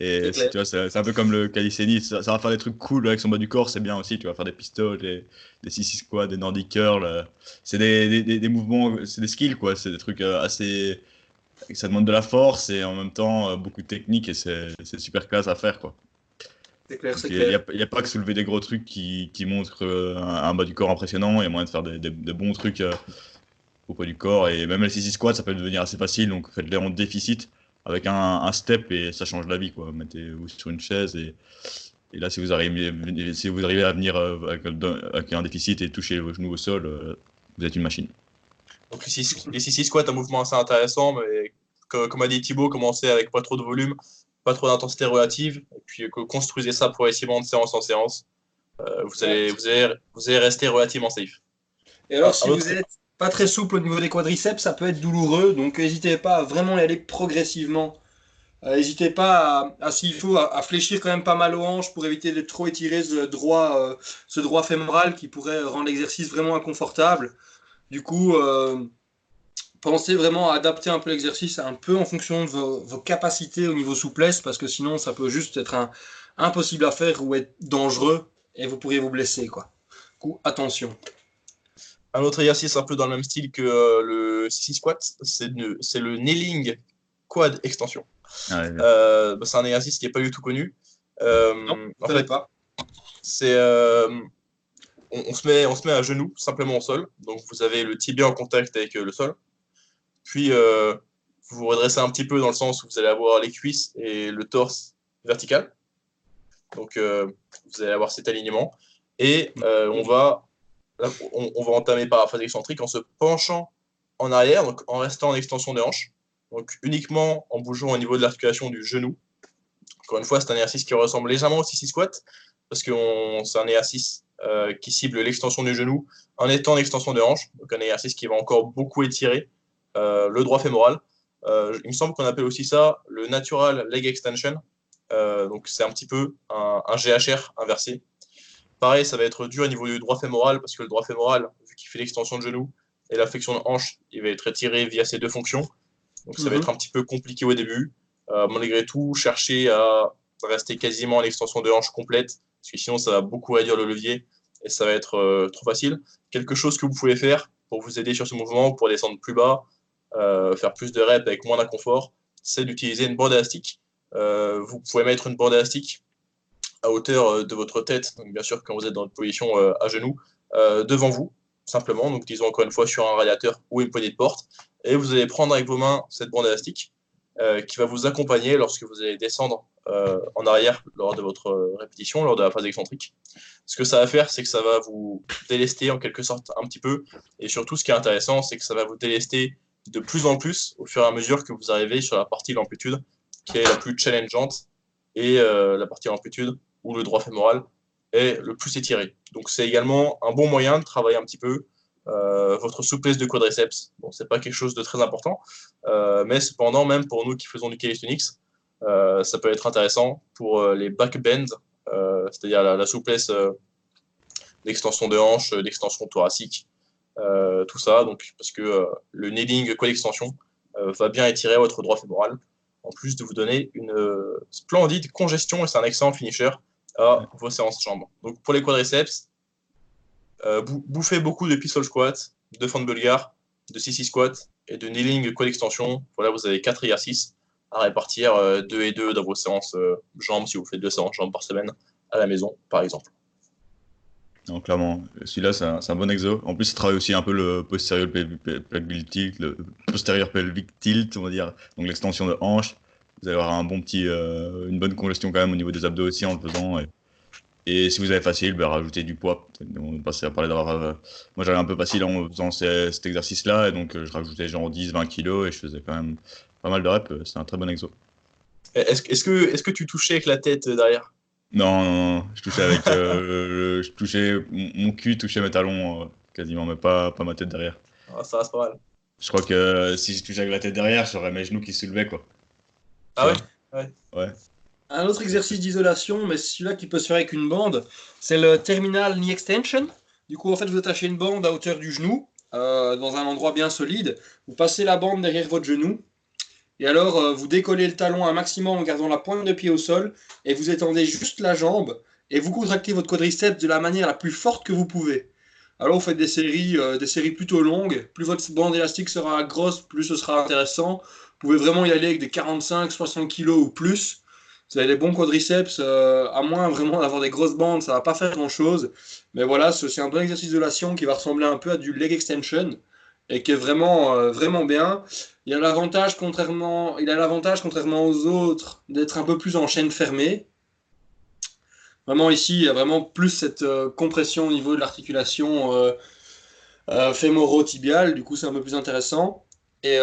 Et C'est tu vois, un peu comme le calisthenics. Ça, ça va faire des trucs cool avec son bas du corps, c'est bien aussi. Tu vas faire des pistoles, des, des 6 squats, des nordic curls. euh. C'est des, des, des- des mouvements, c'est des skills, quoi. C'est des trucs euh, assez. Ça demande de la force et en même temps euh, beaucoup de technique et c'est super classe à faire, quoi. C'est clair, c'est Il n'y clair. a, il y a pas que soulever des gros trucs qui, qui montrent un, un bas du corps impressionnant. Il y a moyen de faire des, bons trucs au poids du corps. Et même les 6 squats, ça peut devenir assez facile. Donc faites-les en déficit avec un, un step et ça change la vie. Quoi. Mettez-vous sur une chaise et, et là, si vous arrivez, si vous arrivez à venir euh, avec, avec un déficit et toucher vos genoux au sol, euh, vous êtes une machine. Donc les 6 les six squats, un mouvement assez intéressant, mais co- comme a dit Thibaut, commencez avec pas trop de volume, pas trop d'intensité relative, et puis euh, construisez ça progressivement de séance en séance. Euh, vous, allez, vous, allez, vous allez rester relativement safe. Et alors, Ah, si autre- vous êtes pas très souple au niveau des quadriceps, ça peut être douloureux. Donc, n'hésitez pas à vraiment y aller progressivement. Euh, N'hésitez pas à, s'il faut, à, fléchir quand même pas mal aux hanches pour éviter de trop étirer ce droit, euh, ce droit fémoral qui pourrait rendre l'exercice vraiment inconfortable. Du coup, euh, pensez vraiment à adapter un peu l'exercice un peu en fonction de vos, capacités au niveau souplesse, parce que sinon, ça peut juste être un, impossible à faire ou être dangereux et vous pourriez vous blesser. Quoi. Attention. Un autre exercice un peu dans le même style que euh, le 6 squat, c'est le, kneeling quad extension. Ouais, Euh, bah, c'est un exercice qui n'est pas du tout connu. Euh, Non, en Je savais fait, pas. c'est on, on se met on se met à genoux simplement au sol. Donc vous avez le tibia en contact avec le sol. Puis vous vous redressez un petit peu dans le sens où vous allez avoir les cuisses et le torse vertical. Donc vous allez avoir cet alignement et on va on, va entamer par la phase excentrique en se penchant en arrière, donc en restant en extension des hanches. Donc uniquement en bougeant au niveau de l'articulation du genou. Encore une fois, c'est un exercice qui ressemble légèrement au 6 squat parce que c'est un exercice euh, qui cible l'extension du genou en étant en extension des hanches. Donc un exercice qui va encore beaucoup étirer euh, le droit fémoral. Euh, il me semble qu'on appelle aussi ça le natural leg extension. Donc c'est un petit peu un, un GHR inversé. Pareil, ça va être dur au niveau du droit fémoral parce que le droit fémoral, vu qu'il fait l'extension de genou et la flexion de hanche, il va être étiré via ces deux fonctions. Donc ça va Mhm. être un petit peu compliqué au début. Euh, malgré tout, cherchez à rester quasiment en extension de hanche complète parce que sinon ça va beaucoup réduire le levier et ça va être euh, trop facile. Quelque chose que vous pouvez faire pour vous aider sur ce mouvement ou pour descendre plus bas, euh, faire plus de reps avec moins d'inconfort, c'est d'utiliser une bande élastique. Vous pouvez mettre une bande élastique à hauteur euh, de votre tête, donc bien sûr quand vous êtes dans une position euh, à genoux, euh, devant vous, simplement, donc disons encore une fois sur un radiateur ou une poignée de porte, et vous allez prendre avec vos mains cette bande élastique qui va vous accompagner lorsque vous allez descendre en arrière lors de votre répétition, lors de la phase excentrique. Ce que ça va faire, c'est que ça va vous délester en quelque sorte un petit peu. Et surtout, ce qui est intéressant, c'est que ça va vous délester de plus en plus au fur et à mesure que vous arrivez sur la partie de l'amplitude, qui est la plus challengeante, et la partie de l'amplitude où le droit fémoral est le plus étiré. Donc c'est également un bon moyen de travailler un petit peu euh, votre souplesse de quadriceps. Bon, c'est pas quelque chose de très important, euh, mais cependant, même pour nous qui faisons du calisthenics, euh, ça peut être intéressant pour les back bends, c'est-à-dire la, souplesse d'extension de hanche, d'extension thoracique, tout ça. Donc, parce que le kneeling quad extension va bien étirer votre droit fémoral, en plus de vous donner une splendide congestion et c'est un excellent finisher à vos séances jambes. Donc pour les quadriceps, euh, bouffez beaucoup de pistol squat, de fente bulgare, de CC squat et de kneeling quad extension. Voilà, vous avez quatre exercices à répartir 2 euh, et 2 dans vos séances euh, jambes si vous faites deux séances jambes par semaine à la maison, par exemple. Non, clairement, celui-là c'est un, bon exo. En plus, ça travaille aussi un peu le postérieur pelvic tilt, le postérieur pelvic tilt, on va dire, donc l'extension de hanche. Vous allez avoir un bon petit, une bonne congestion quand même au niveau des abdos aussi en le faisant. Et si vous avez facile, ben, rajoutez du poids. On passait à parler d'avoir. Euh, moi, j'avais un peu facile en faisant cet exercice-là, et donc euh, je rajoutais genre 10-20 kilos, et je faisais quand même pas mal de reps. C'est un très bon exo. Est-ce est que, est que tu touchais avec la tête euh, derrière? Non, non, non, je touchais avec. je touchais. Mon cul touchait mes talons quasiment, mais pas, pas ma tête derrière. Ah, ça reste pas mal. Je crois que si je touchais avec la tête derrière, j'aurais mes genoux qui se soulevaient, quoi. Ah ouais Ouais. Ouais. Un autre exercice d'isolation, mais celui-là qui peut se faire avec une bande, c'est le terminal knee extension. Du coup, en fait, vous attachez une bande à hauteur du genou, euh, dans un endroit bien solide. Vous passez la bande derrière votre genou. Et alors, euh, vous décollez le talon un maximum en gardant la pointe de pied au sol. Et vous étendez juste la jambe. Et vous contractez votre quadriceps de la manière la plus forte que vous pouvez. Alors, vous faites des séries, euh, des séries plutôt longues. Plus votre bande élastique sera grosse, plus ce sera intéressant. Vous pouvez vraiment y aller avec des 45-60 kg ou plus. Vous avez des bons quadriceps, euh, à moins vraiment d'avoir des grosses bandes, ça va pas faire grand chose. Mais voilà, c'est un bon exercice de lation qui va ressembler un peu à du leg extension et qui est vraiment, euh, bien. Il a l'avantage, contrairement, il a l'avantage, contrairement aux autres, d'être un peu plus en chaîne fermée. Vraiment ici, il y a vraiment plus cette euh, compression au niveau de l'articulation fémoro-tibiale. Du coup, c'est un peu plus intéressant. Et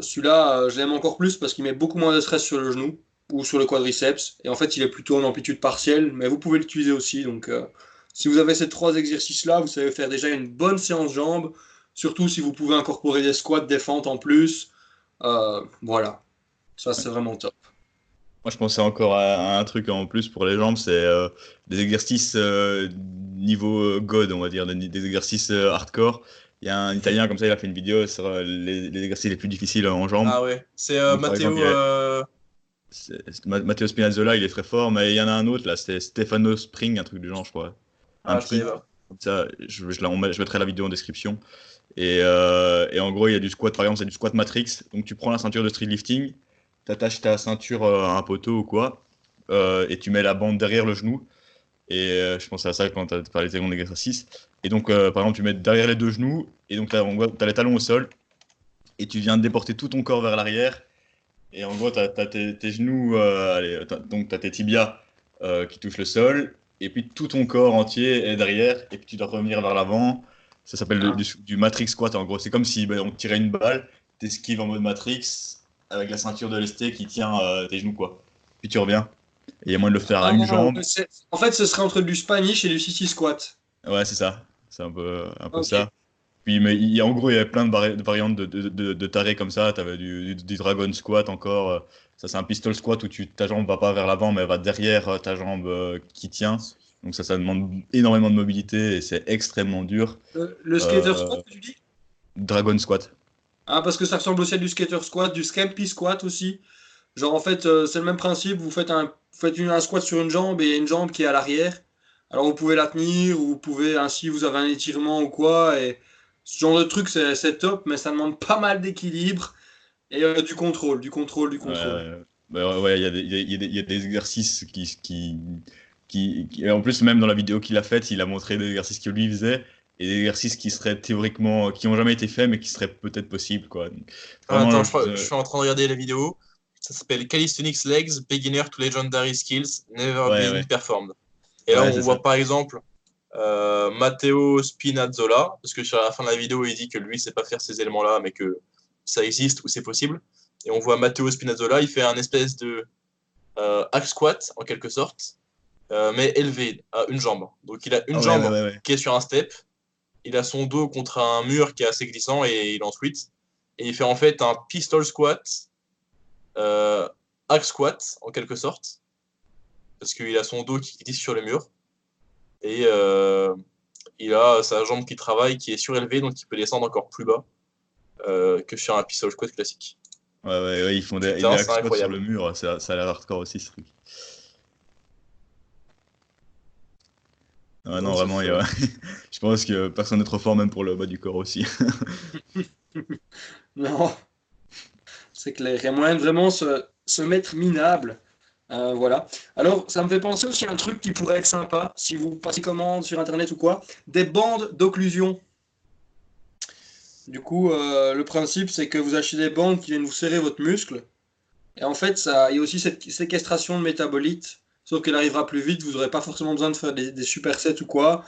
celui-là, je l'aime encore plus parce qu'il met beaucoup moins de stress sur le genou ou sur le quadriceps. Et en fait, il est plutôt en amplitude partielle, mais vous pouvez l'utiliser aussi. Donc, euh, si vous avez ces trois exercices-là, vous savez faire déjà une bonne séance jambes, surtout si vous pouvez incorporer des squats, des fentes en plus. Euh, voilà, ça c'est vraiment top. Moi, je pensais encore à, un truc en plus pour les jambes, c'est euh, des exercices niveau God, on va dire, des, exercices hardcore. Il y a un Italien comme ça, il a fait une vidéo sur les, exercices les plus difficiles en jambes. Ah ouais, c'est Matteo. Matteo Spinazzola, il est très fort, mais il y en a un autre là, c'était Stefano Spring, un truc du genre, je crois. Un ah, ça, je, je, je, mettrai la vidéo en description. Et, euh, et, en gros, il y a du squat, par exemple, c'est du squat matrix. Donc tu prends la ceinture de street lifting, tu attaches ta ceinture euh, à un poteau ou quoi, euh, et tu mets la bande derrière le genou. Et je pense à ça quand tu parlé de l'exercice. Et donc, par exemple, tu mets derrière les deux genoux, et donc tu as les talons au sol, et tu viens de déporter tout ton corps vers l'arrière et en gros, tu as, tes, genoux, euh, allez, donc tu as tes tibias euh, qui touchent le sol, et puis tout ton corps entier est derrière, et puis tu dois revenir vers l'avant. Ça s'appelle ah. du, matrix squat en gros. C'est comme si ben, on tirait une balle, tu esquives en mode matrix avec la ceinture de lesté qui tient euh, tes genoux, quoi. Puis tu reviens. Et il y a moyen de le faire à une ah, jambe. En fait, ce serait entre du Spanish et du CC squat. Ouais, c'est ça. C'est un peu, un peu ça. Puis, mais il, en gros, il y avait plein de, variantes de, de, de, tarés comme ça. Tu avais du, dragon squat encore. Euh, ça, c'est un pistol squat où tu, ta jambe va pas vers l'avant, mais elle va derrière euh, ta jambe euh, qui tient. Donc, ça, ça demande énormément de mobilité et c'est extrêmement dur. le skater squat, tu dis? Dragon squat. Ah, parce que ça ressemble aussi à du skater squat, du scampy squat aussi. Genre, en fait, c'est le même principe. Vous faites, un, faites un squat sur une jambe et une jambe qui est à l'arrière. Alors, vous pouvez la tenir ou vous pouvez, ainsi, vous avez un étirement ou quoi. Et ce genre de truc, c'est top, mais ça demande pas mal d'équilibre et euh, du contrôle, du contrôle, du contrôle. Ouais, il y, a des exercices qui, qui, qui, En plus, même dans la vidéo qu'il a faite, il a montré des exercices que lui faisait et des exercices qui seraient théoriquement. qui n'ont jamais été faits, mais qui seraient peut-être possibles. Quoi. Ah, attends, je, suis en train de regarder la vidéo. Ça s'appelle Calisthenics Legs, Beginner to Legendary Skills, Never Ouais, Been ouais. Performed. Et là, Ouais, on voit ça. par exemple euh, Matteo Spinazzola, parce que sur la fin de la vidéo, il dit que lui, sait pas faire ces éléments-là, mais que ça existe ou c'est possible. Et on voit Matteo Spinazzola, il fait un espèce de euh, hack squat, en quelque sorte, euh, mais élevé à une jambe. Donc il a une Ah jambe ouais, ouais, ouais. qui est sur un step, il a son dos contre un mur qui est assez glissant et il en tweet. Et il fait en fait un pistol squat, euh, hack squat en quelque sorte, parce qu'il a son dos qui glisse sur le mur. Et euh, il a sa jambe qui travaille, qui est surélevée, donc il peut descendre encore plus bas euh, que sur un pistol squat classique. Ouais, ouais, ouais, ils font des, des squats sur le mur, ça, ça a l'air hardcore aussi ce truc. Ouais, non, vraiment, il y a- je pense que personne n'est trop fort, même pour le bas du corps aussi. Non, c'est clair. Il y a moyen de vraiment se, se mettre minable. Euh, voilà. Alors, ça me fait penser aussi à un truc qui pourrait être sympa, si vous passez commande sur Internet ou quoi, des bandes d'occlusion. Du coup, euh, le principe, c'est que vous achetez des bandes qui viennent vous serrer votre muscle. Et en fait, ça, il y a aussi cette séquestration de métabolites, sauf qu'elle arrivera plus vite, vous n'aurez pas forcément besoin de faire des, des supersets ou quoi.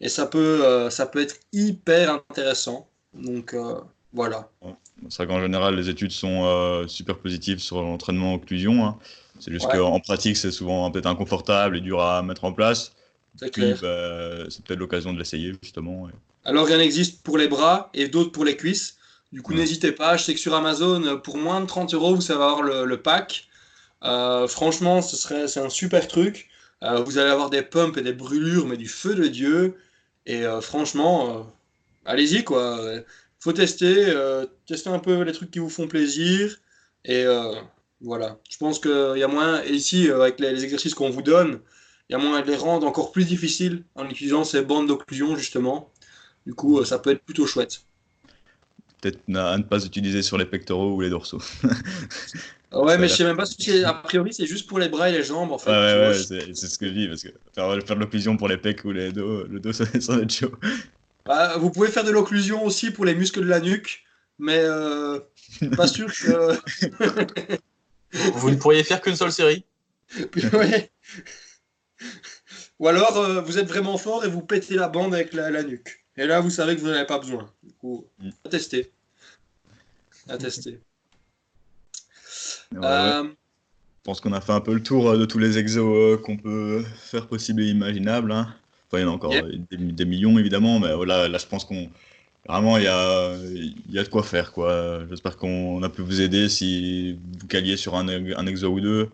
Et ça peut, euh, ça peut être hyper intéressant. Donc, voilà. C'est vrai qu'en général, les études sont euh, super positives sur l'entraînement occlusion. hein. C'est juste Ouais. qu'en pratique, c'est souvent peut-être inconfortable et dur à mettre en place. C'est Puis, bah, c'est peut-être l'occasion de l'essayer, justement. Alors, il y en existe pour les bras et d'autres pour les cuisses. Du coup, Ouais. n'hésitez pas. Je sais que sur Amazon, pour moins de 30 euros, vous savez avoir le, le pack. Euh, franchement, ce serait, c'est un super truc. Euh, vous allez avoir des pumps et des brûlures, mais du feu de Dieu. Et euh, franchement, allez-y, quoi. Faut tester, euh, tester un peu les trucs qui vous font plaisir. Et euh, voilà. Je pense qu'il y a moyen, et ici, euh, avec les, les exercices qu'on vous donne, il y a moyen de les rendre encore plus difficiles en utilisant ces bandes d'occlusion, justement. Du coup, ça peut être plutôt chouette. Peut-être à ne pas utiliser sur les pectoraux ou les dorsaux. Ouais, mais je sais même pas si c'est, a priori, c'est juste pour les bras et les jambes, en fait. Ouais, ouais, c'est ce que je dis, parce que faire, faire de l'occlusion pour les pecs ou les dos, le dos, ça, ça va être chaud. Bah, vous pouvez faire de l'occlusion aussi pour les muscles de la nuque, mais euh, pas sûr que. Vous ne pourriez faire qu'une seule série. Ouais. Ou alors, euh, vous êtes vraiment fort et vous pétez la bande avec la, la nuque. Et là, vous savez que vous n'en avez pas besoin. Du coup, Mm. à tester. À tester. Ouais, ouais. Euh, Je pense qu'on a fait un peu le tour euh, de tous les exos qu'on peut faire possible et imaginable. hein. Enfin, il y en a encore des, des millions, évidemment, mais voilà, là, je pense qu'on. Vraiment, il y a, y a de quoi faire, quoi. J'espère qu'on a pu vous aider si vous caliez sur un, un exo ou deux.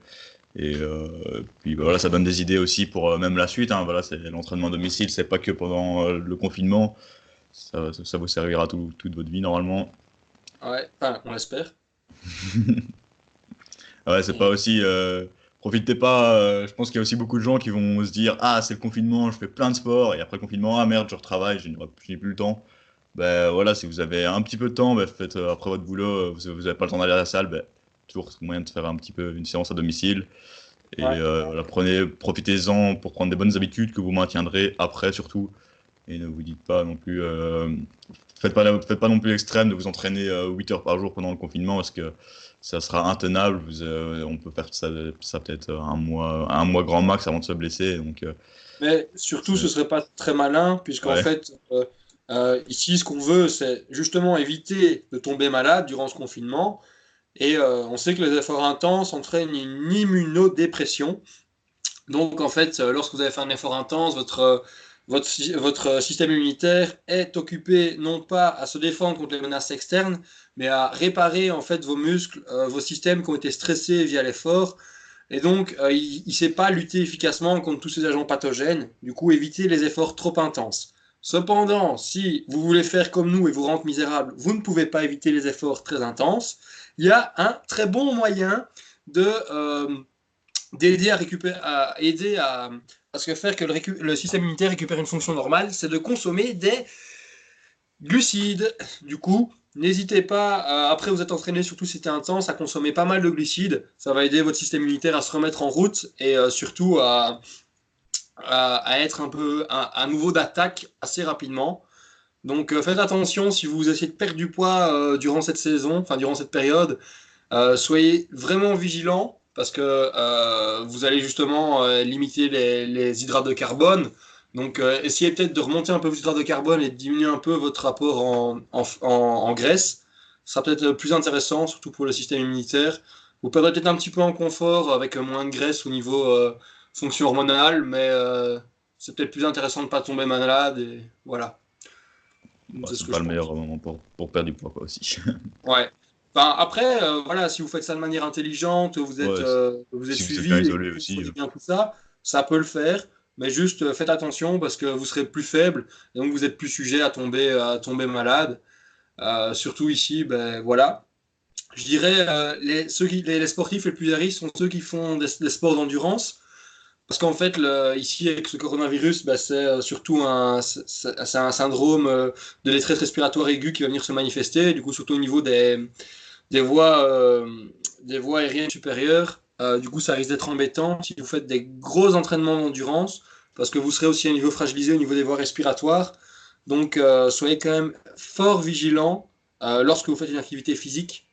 Et euh, puis bah, voilà, ça donne des idées aussi pour euh, même la suite. hein. Voilà, c'est l'entraînement à domicile, c'est pas que pendant euh, le confinement. Ça, ça, ça vous servira tout- toute votre vie normalement. ouais, enfin, on l'espère. Ouais, c'est pas aussi. Profitez pas. euh, je pense qu'il y a aussi beaucoup de gens qui vont se dire Ah, c'est le confinement, je fais plein de sport. Et après le confinement, ah merde, je retravaille, je n'ai plus le temps. Ben voilà, si vous avez un petit peu de temps, ben, faites euh, après votre boulot, euh, vous n'avez pas le temps d'aller à la salle, ben, toujours moyen de faire un petit peu une séance à domicile. Et Ouais. euh, voilà, prenez, profitez-en pour prendre des bonnes habitudes que vous maintiendrez après surtout. Et ne vous dites pas non plus. euh, faites, pas, faites pas non plus l'extrême de vous entraîner euh, 8 heures par jour pendant le confinement parce que ça sera intenable. Vous, euh, on peut faire ça, ça peut-être un mois, un mois grand max avant de se blesser. Donc, euh, Mais surtout, ce serait pas très malin, puisqu'en Ouais. fait, euh, ici, ce qu'on veut, c'est justement éviter de tomber malade durant ce confinement. Et on sait que les efforts intenses entraînent une immunodépression. Donc, en fait, lorsque vous avez fait un effort intense, votre, votre, sy- votre système immunitaire est occupé non pas à se défendre contre les menaces externes, mais à réparer en fait vos muscles, euh, vos systèmes qui ont été stressés via l'effort. Et donc, euh, il ne sait pas lutter efficacement contre tous ces agents pathogènes. Du coup, éviter les efforts trop intenses. Cependant, si vous voulez faire comme nous et vous rendre misérable, vous ne pouvez pas éviter les efforts très intenses. Il y a un très bon moyen de euh, d'aider à récupérer, à aider à, à ce que faire que le, système immunitaire récupère une fonction normale, c'est de consommer des glucides. Du coup, n'hésitez pas, après vous êtes entraîné, surtout si c'était intense, à consommer pas mal de glucides. Ça va aider votre système immunitaire à se remettre en route et euh, surtout à, à, être un peu à, nouveau d'attaque assez rapidement. Donc euh, faites attention si vous essayez de perdre du poids euh, durant cette saison, enfin durant cette période. Soyez vraiment vigilants parce que euh, vous allez justement euh, limiter les, les, hydrates de carbone. Donc, essayez peut-être de remonter un peu vos hydrates de carbone et de diminuer un peu votre rapport en, en, en, en graisse. Ce sera peut-être plus intéressant, surtout pour le système immunitaire. Vous perdrez peut-être un petit peu en confort avec moins de graisse au niveau fonction hormonale, mais c'est peut-être plus intéressant de ne pas tomber malade. Et voilà. Bah, c'est pas le meilleur moment pour, pour, perdre du poids quoi, aussi. ouais. Enfin, après, euh, voilà, si vous faites ça de manière intelligente, vous êtes, ouais, euh, vous êtes si suivi, vous êtes bien isolé aussi. Bien tout ça, ça peut le faire. Mais juste euh, faites attention parce que vous serez plus faible et donc vous êtes plus sujet à tomber, à tomber malade. Euh, surtout ici, ben voilà. Je dirais les, ceux qui, les, les, sportifs les plus à risque sont ceux qui font des, des sports d'endurance parce qu'en fait, le, ici, avec ce coronavirus, bah, c'est surtout un, c'est un syndrome de détresse respiratoire aiguë qui va venir se manifester, du coup, surtout au niveau des, des, voies, euh, des voies aériennes supérieures. Euh, du coup, ça risque d'être embêtant si vous faites des gros entraînements d'endurance, parce que vous serez aussi à un niveau fragilisé au niveau des voies respiratoires. Donc, euh, soyez quand même fort vigilant lorsque vous faites une activité physique,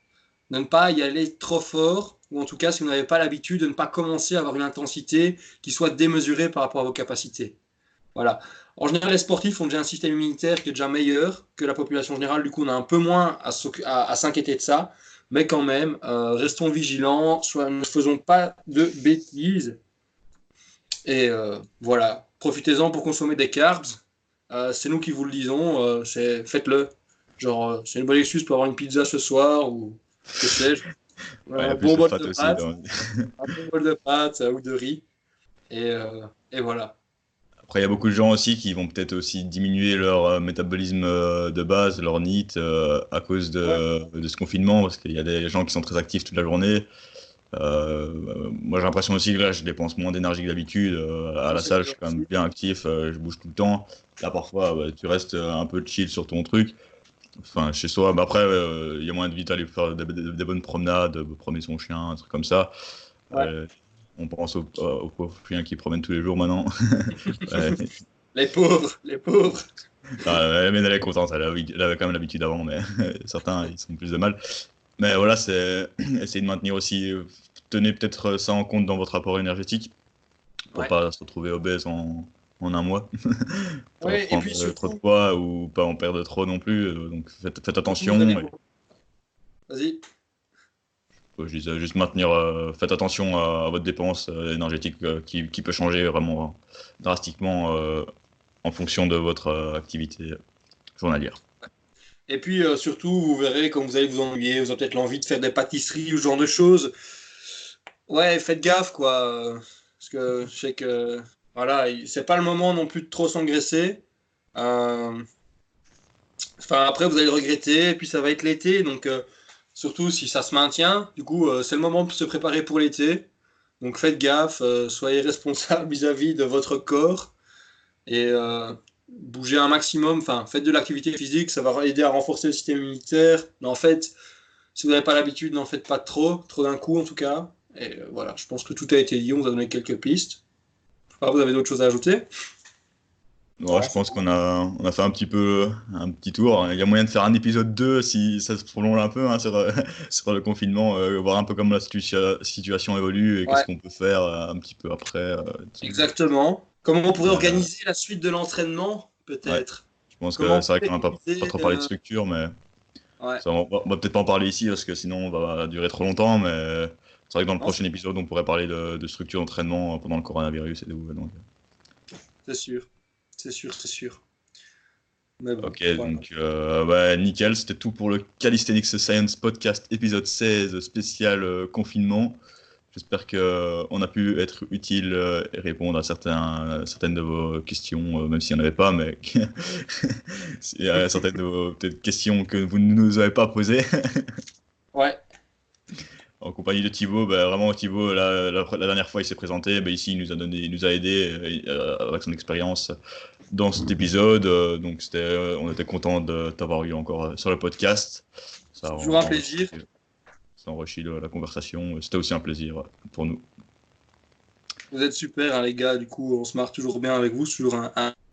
de ne pas y aller trop fort ou en tout cas si vous n'avez pas l'habitude de ne pas commencer à avoir une intensité qui soit démesurée par rapport à vos capacités. Voilà. En général, les sportifs ont déjà un système immunitaire qui est déjà meilleur que la population générale. Du coup, on a un peu moins à, à, à s'inquiéter de ça. Mais quand même, euh, restons vigilants, soit, ne faisons pas de bêtises. Et euh, voilà, profitez-en pour consommer des carbs. Euh, c'est nous qui vous le disons, faites-le. Genre, c'est une bonne excuse pour avoir une pizza ce soir ou que sais-je. Ouais, un, bon bol de aussi, pâtes, un bon bol de pâtes ou de riz. Et, euh, et voilà. Après, il y a beaucoup de gens aussi qui vont peut-être aussi diminuer leur euh, métabolisme euh, de base, leur NEAT, euh, à cause de, ouais. de, ce confinement, parce qu'il y a des gens qui sont très actifs toute la journée. moi, j'ai l'impression aussi que là, je dépense moins d'énergie que d'habitude. à la salle, je suis quand même bien actif, je bouge tout le temps. Là, parfois, bah, tu restes un peu chill sur ton truc enfin chez soi. Mais après, il euh, y a moyen de vite aller faire des, des, des, bonnes promenades, promener son chien, un truc comme ça. Ouais. Euh, on pense aux, aux, pauvres chiens qui promènent tous les jours maintenant. ouais. Les pauvres, les pauvres. Ah, mais elle est contente, elle avait, elle avait quand même l'habitude avant, mais certains ils sont plus de mal. Mais voilà, c'est essayer de maintenir aussi, tenez peut-être ça en compte dans votre rapport énergétique pour Ouais. pas se retrouver obèse en, en un mois. Pas Ouais, et prendre, puis euh, surtout- trop de poids ou pas en perdre trop non plus. euh, Donc faites, faites attention. Et- Vas-y. Je disais juste maintenir, euh, faites attention à, votre dépense euh, énergétique euh, qui, peut changer vraiment euh, drastiquement en fonction de votre activité journalière. Et puis surtout, vous verrez quand vous allez vous ennuyer, vous avez peut-être l'envie de faire des pâtisseries ou ce genre de choses. Ouais, faites gaffe quoi. Parce que je sais que voilà, il- c'est pas le moment non plus de trop s'engraisser. Enfin, après, vous allez le regretter, et puis ça va être l'été, donc surtout si ça se maintient, du coup, euh, c'est le moment de se préparer pour l'été. Donc faites gaffe, euh, soyez responsable vis-à-vis de votre corps et euh, bougez un maximum. Enfin, faites de l'activité physique, ça va aider à renforcer le système immunitaire. Mais en fait, si vous n'avez pas l'habitude, n'en faites pas trop, trop d'un coup en tout cas. Et euh, voilà, je pense que tout a été dit, on vous a donné quelques pistes. Je sais pas, vous avez d'autres choses à ajouter? Ouais, je pense qu'on a, on a fait un petit peu un petit tour. Il y a moyen de faire un épisode 2 si ça se prolonge un peu hein, sur, euh, sur le confinement, euh, voir un peu comment la situa- situation évolue et Ouais. qu'est-ce qu'on peut faire euh, un petit peu après. euh, Exactement. Comment on pourrait organiser la suite de l'entraînement, peut-être? Je pense Comment que c'est vrai qu'on n'a pas, pas trop parlé de structure, mais ça, on va, va peut-être pas en parler ici parce que sinon on va durer trop longtemps. Mais c'est vrai que dans le Non, prochain épisode, on pourrait parler de, de structure d'entraînement pendant le coronavirus et tout. Donc, C'est sûr. C'est sûr, c'est sûr. Bon, Ok, voilà. donc euh, nickel, c'était tout pour le Calisthenics Science Podcast épisode 16 spécial euh, confinement. J'espère qu'on a pu être utile euh, et répondre à certains, certaines de vos questions, euh, même s'il n'y en avait pas, mais il y a certaines de vos questions que vous ne nous avez pas posées. Ouais, En compagnie de Thibaut, bah, vraiment Thibaut, la, la- la dernière fois il s'est présenté, bah, ici il nous a donné, il nous a aidé euh, avec son expérience dans cet épisode, euh, donc c'était, euh, on était content de t'avoir eu encore euh, sur le podcast. Ça C'est toujours un plaisir. Ça enrichit la conversation, c'était aussi un plaisir pour nous. vous êtes super, hein, les gars. Du coup, on se marre toujours bien avec vous. Toujours un, un